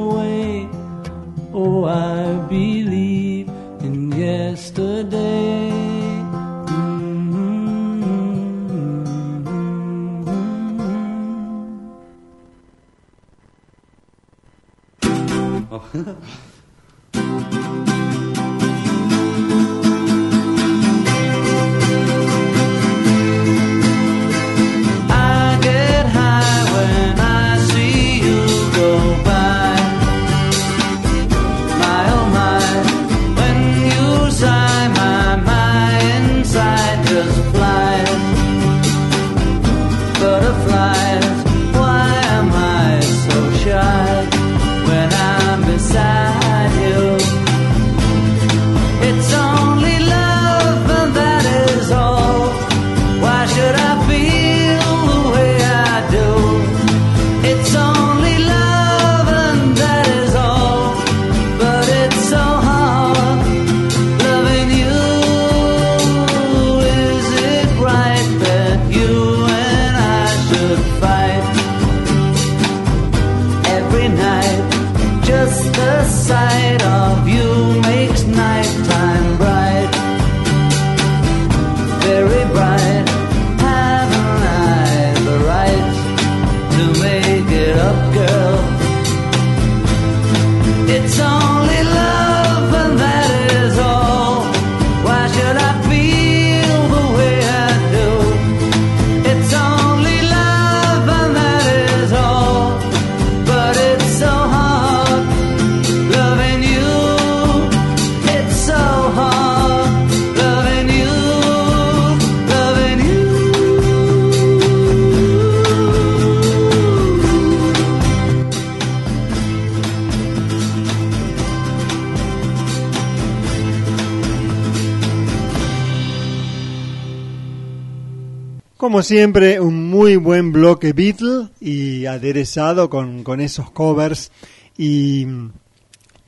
siempre, un muy buen bloque Beatle y aderezado con, con esos covers. Y mm,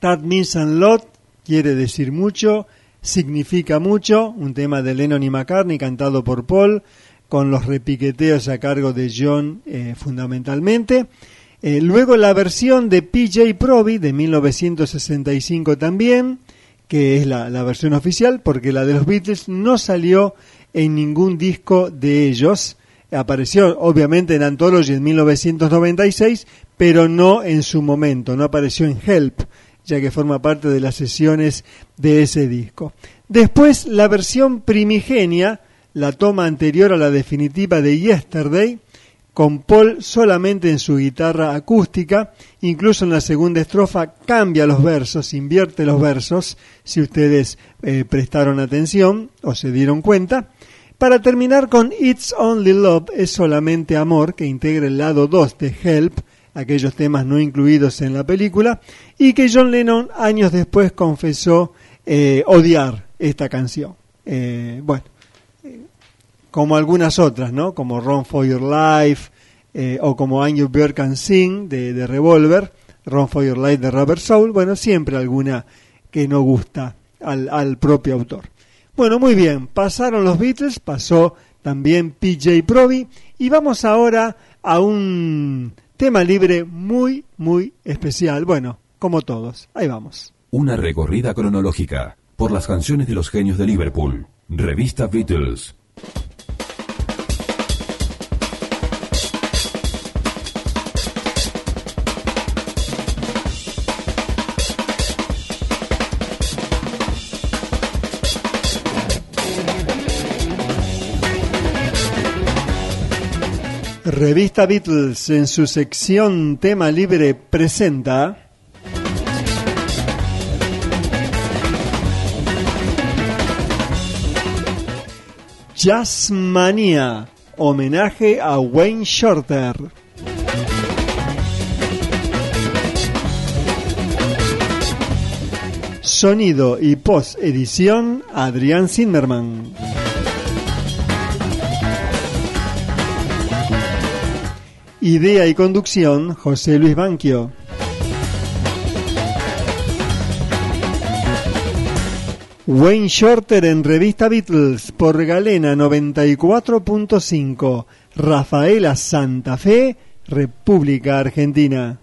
That Means a Lot quiere decir mucho, significa mucho, un tema de Lennon y McCartney cantado por Paul, con los repiqueteos a cargo de John eh, fundamentalmente. Eh, luego la versión de PJ Proby de 1965 también, que es la, la versión oficial, porque la de los Beatles no salió en ningún disco de ellos. Apareció obviamente en Anthology en 1996, pero no en su momento, no apareció en Help, ya que forma parte de las sesiones de ese disco. Después la versión primigenia, la toma anterior a la definitiva de Yesterday, con Paul solamente en su guitarra acústica, incluso en la segunda estrofa cambia los versos, invierte los versos, si ustedes eh, prestaron atención o se dieron cuenta. Para terminar con It's Only Love, es solamente amor, que integra el lado 2 de Help, aquellos temas no incluidos en la película, y que John Lennon años después confesó eh, odiar esta canción. Eh, bueno, como algunas otras, ¿no? Como Run for Your Life eh, o como You Bear Can Sing de, de Revolver, Run for Your Life de Rubber Soul, bueno, siempre alguna que no gusta al, al propio autor. Bueno, muy bien, pasaron los Beatles, pasó también PJ Proby y vamos ahora a un tema libre muy, muy especial. Bueno, como todos, ahí vamos. Una recorrida cronológica por las canciones de los genios de Liverpool. Revista Beatles. Revista Beatles en su sección tema libre presenta Jazzmania, homenaje a Wayne Shorter. Sonido y post edición Adrián Zimmerman. Idea y conducción José Luis Banquio. Wayne Shorter en Revista Beatles por Galena 94.5, Rafaela Santa Fe, República Argentina.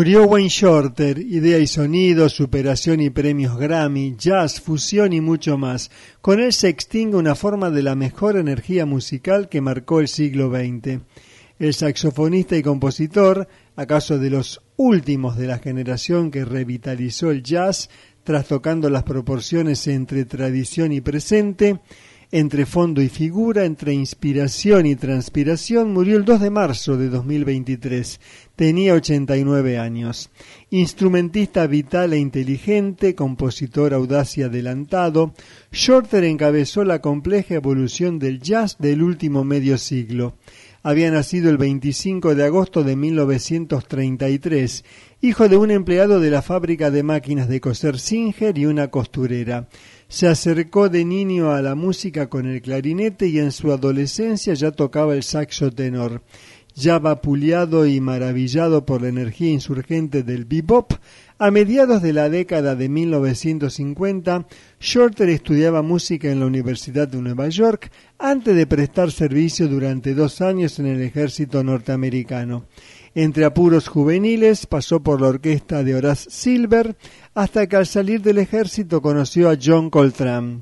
Murió Wayne Shorter, idea y sonido, superación y premios Grammy, jazz, fusión y mucho más. Con él se extingue una forma de la mejor energía musical que marcó el siglo XX. El saxofonista y compositor, acaso de los últimos de la generación que revitalizó el jazz, trastocando las proporciones entre tradición y presente, entre fondo y figura, entre inspiración y transpiración, murió el 2 de marzo de 2023. Tenía 89 años. Instrumentista vital e inteligente, compositor audaz y adelantado, Shorter encabezó la compleja evolución del jazz del último medio siglo. Había nacido el 25 de agosto de 1933, hijo de un empleado de la fábrica de máquinas de coser Singer y una costurera. Se acercó de niño a la música con el clarinete y en su adolescencia ya tocaba el saxo tenor. Ya vapuleado y maravillado por la energía insurgente del bebop, a mediados de la década de 1950, Shorter estudiaba música en la Universidad de Nueva York antes de prestar servicio durante dos años en el ejército norteamericano. Entre apuros juveniles pasó por la orquesta de Horace Silver hasta que al salir del ejército conoció a John Coltrane.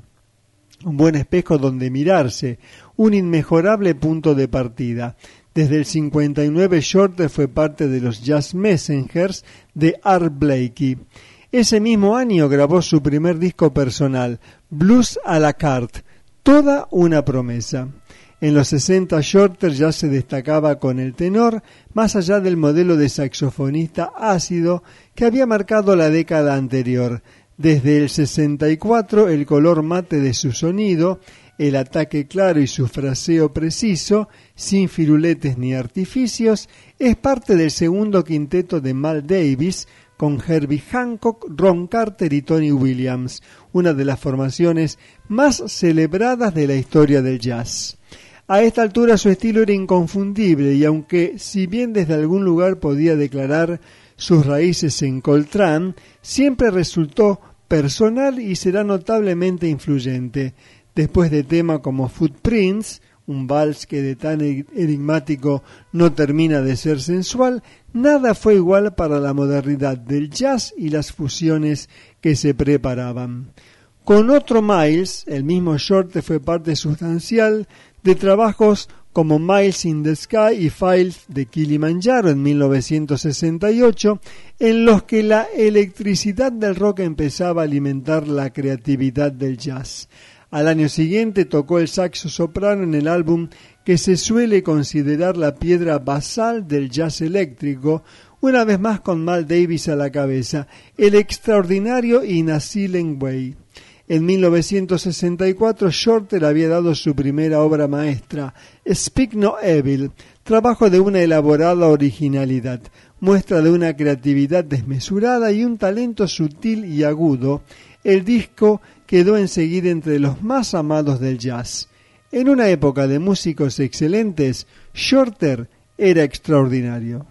Un buen espejo donde mirarse, un inmejorable punto de partida. Desde el 59 Shorter fue parte de los Jazz Messengers de Art Blakey. Ese mismo año grabó su primer disco personal, Blues à la carte, toda una promesa. En los 60 Shorter ya se destacaba con el tenor, más allá del modelo de saxofonista ácido que había marcado la década anterior. Desde el 64 el color mate de su sonido, el ataque claro y su fraseo preciso, sin firuletes ni artificios, es parte del segundo quinteto de Mal Davis, con Herbie Hancock, Ron Carter y Tony Williams, una de las formaciones más celebradas de la historia del jazz. A esta altura su estilo era inconfundible y aunque si bien desde algún lugar podía declarar sus raíces en Coltrane, siempre resultó personal y será notablemente influyente. Después de temas como Footprints, un vals que de tan enigmático no termina de ser sensual, nada fue igual para la modernidad del jazz y las fusiones que se preparaban. Con otro Miles, el mismo Shorte fue parte sustancial de trabajos como Miles in the Sky y Files de Kilimanjaro en 1968, en los que la electricidad del rock empezaba a alimentar la creatividad del jazz. Al año siguiente tocó el saxo soprano en el álbum que se suele considerar la piedra basal del jazz eléctrico, una vez más con Mal Davis a la cabeza, el extraordinario In a Way. En 1964 Shorter había dado su primera obra maestra, Speak No Evil, trabajo de una elaborada originalidad, muestra de una creatividad desmesurada y un talento sutil y agudo. El disco quedó enseguida entre los más amados del jazz. En una época de músicos excelentes, Shorter era extraordinario.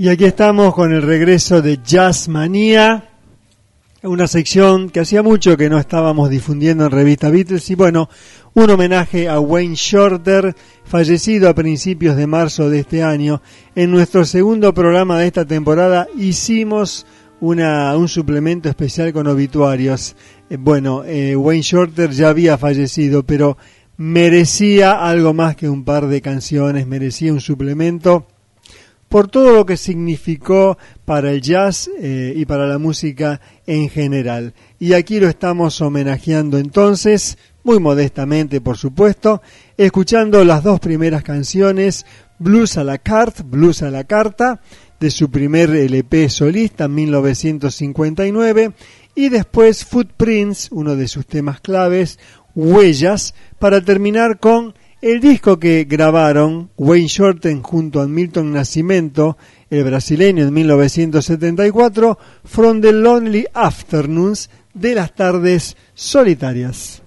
Y aquí estamos con el regreso de Jazz Manía, una sección que hacía mucho que no estábamos difundiendo en revista Beatles y bueno, un homenaje a Wayne Shorter, fallecido a principios de marzo de este año. En nuestro segundo programa de esta temporada hicimos una, un suplemento especial con obituarios. Eh, bueno, eh, Wayne Shorter ya había fallecido, pero merecía algo más que un par de canciones, merecía un suplemento por todo lo que significó para el jazz eh, y para la música en general. Y aquí lo estamos homenajeando entonces, muy modestamente por supuesto, escuchando las dos primeras canciones, Blues a la Carte, Blues a la Carta, de su primer LP solista en 1959, y después Footprints, uno de sus temas claves, Huellas, para terminar con el disco que grabaron Wayne Shorten junto a Milton Nascimento, el brasileño en 1974, From the Lonely Afternoons, de las tardes solitarias.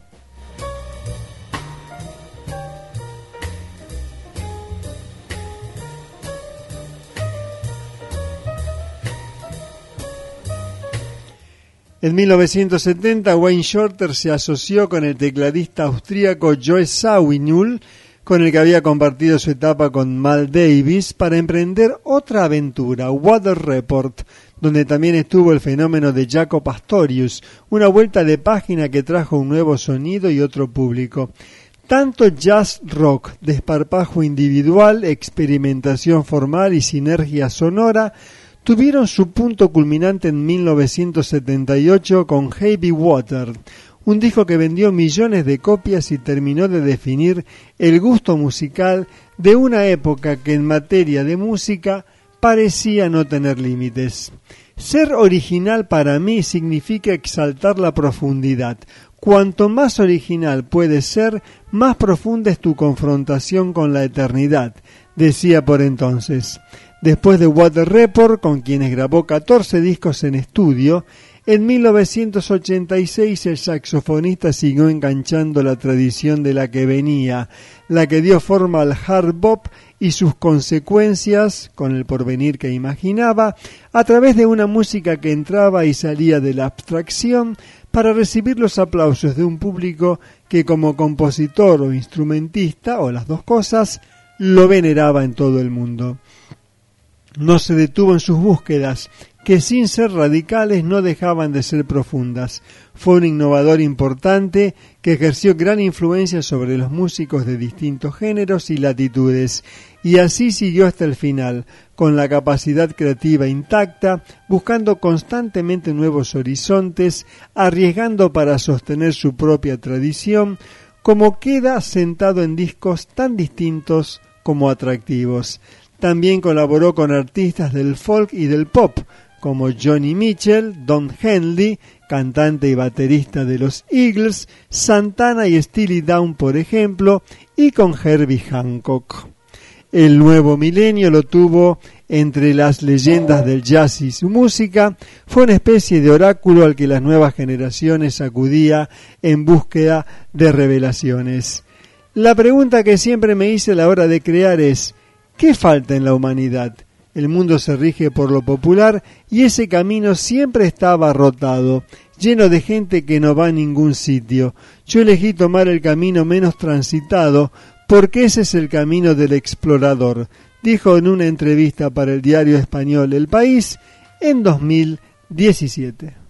En 1970 Wayne Shorter se asoció con el tecladista austríaco Joe Zawinul, con el que había compartido su etapa con Mal Davis, para emprender otra aventura, Water Report, donde también estuvo el fenómeno de Jaco Pastorius, una vuelta de página que trajo un nuevo sonido y otro público. Tanto jazz rock, desparpajo individual, experimentación formal y sinergia sonora tuvieron su punto culminante en 1978 con Heavy Water, un disco que vendió millones de copias y terminó de definir el gusto musical de una época que en materia de música parecía no tener límites. Ser original para mí significa exaltar la profundidad. Cuanto más original puedes ser, más profunda es tu confrontación con la eternidad, decía por entonces. Después de Water Report, con quienes grabó 14 discos en estudio, en 1986 el saxofonista siguió enganchando la tradición de la que venía, la que dio forma al hard bop y sus consecuencias, con el porvenir que imaginaba, a través de una música que entraba y salía de la abstracción para recibir los aplausos de un público que como compositor o instrumentista, o las dos cosas, lo veneraba en todo el mundo no se detuvo en sus búsquedas, que sin ser radicales no dejaban de ser profundas. Fue un innovador importante que ejerció gran influencia sobre los músicos de distintos géneros y latitudes, y así siguió hasta el final, con la capacidad creativa intacta, buscando constantemente nuevos horizontes, arriesgando para sostener su propia tradición, como queda sentado en discos tan distintos como atractivos. También colaboró con artistas del folk y del pop, como Johnny Mitchell, Don Henley, cantante y baterista de los Eagles, Santana y Steely Down, por ejemplo, y con Herbie Hancock. El nuevo milenio lo tuvo entre las leyendas del jazz y su música, fue una especie de oráculo al que las nuevas generaciones acudía en búsqueda de revelaciones. La pregunta que siempre me hice a la hora de crear es, ¿Qué falta en la humanidad? El mundo se rige por lo popular y ese camino siempre está abarrotado, lleno de gente que no va a ningún sitio. Yo elegí tomar el camino menos transitado porque ese es el camino del explorador, dijo en una entrevista para el diario español El País en 2017.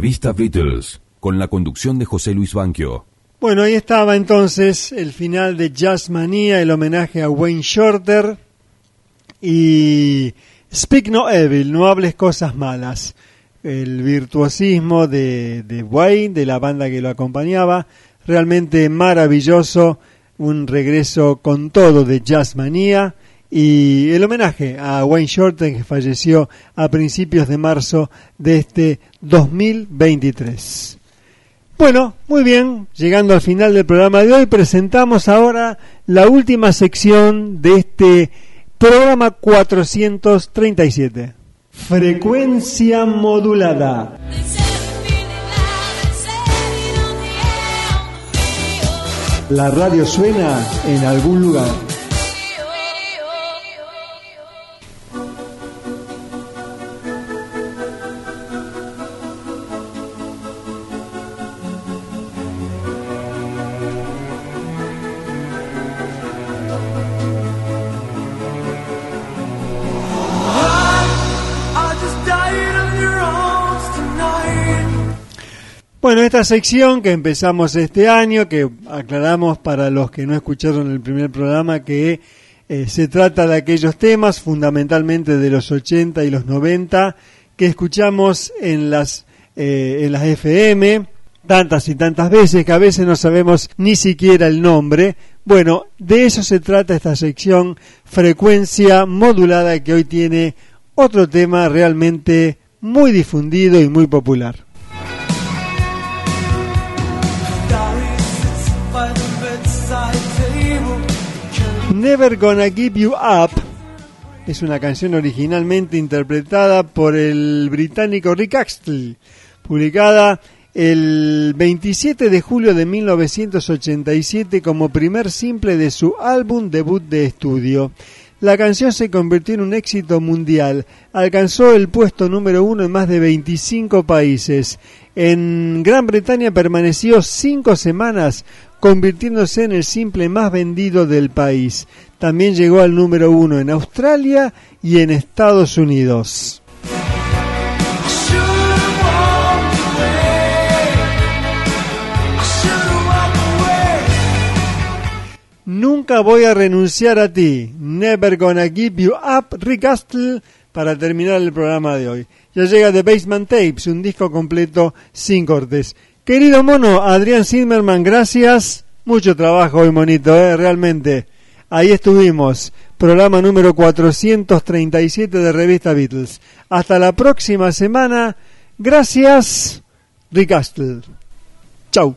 Revista Beatles, con la conducción de José Luis Banquio. Bueno, ahí estaba entonces el final de Jazz Manía, el homenaje a Wayne Shorter y Speak No Evil, no hables cosas malas. El virtuosismo de, de Wayne, de la banda que lo acompañaba, realmente maravilloso, un regreso con todo de Jazz Manía y el homenaje a Wayne Shorter que falleció a principios de marzo de este 2023. Bueno, muy bien, llegando al final del programa de hoy, presentamos ahora la última sección de este programa 437. Frecuencia modulada. La radio suena en algún lugar. Bueno, esta sección que empezamos este año, que aclaramos para los que no escucharon el primer programa, que eh, se trata de aquellos temas, fundamentalmente de los 80 y los 90, que escuchamos en las, eh, en las FM tantas y tantas veces que a veces no sabemos ni siquiera el nombre. Bueno, de eso se trata esta sección, frecuencia modulada, que hoy tiene otro tema realmente muy difundido y muy popular. Never Gonna Give You Up es una canción originalmente interpretada por el británico Rick Astley, publicada el 27 de julio de 1987 como primer simple de su álbum debut de estudio. La canción se convirtió en un éxito mundial, alcanzó el puesto número uno en más de 25 países. En Gran Bretaña permaneció cinco semanas, convirtiéndose en el simple más vendido del país. También llegó al número uno en Australia y en Estados Unidos. Nunca voy a renunciar a ti. Never gonna give you up, Rick Astley, para terminar el programa de hoy. Ya llega The Basement Tapes, un disco completo sin cortes. Querido mono, Adrián Zimmerman, gracias. Mucho trabajo hoy, monito, ¿eh? realmente. Ahí estuvimos. Programa número 437 de Revista Beatles. Hasta la próxima semana. Gracias, Rick Astley. Chau.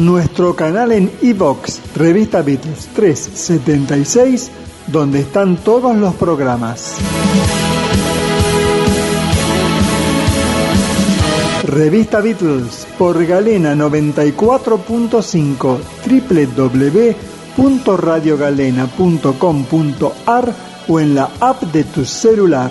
Nuestro canal en iBox, Revista Beatles 376, donde están todos los programas. Revista Beatles por Galena 94.5 www.radiogalena.com.ar o en la app de tu celular.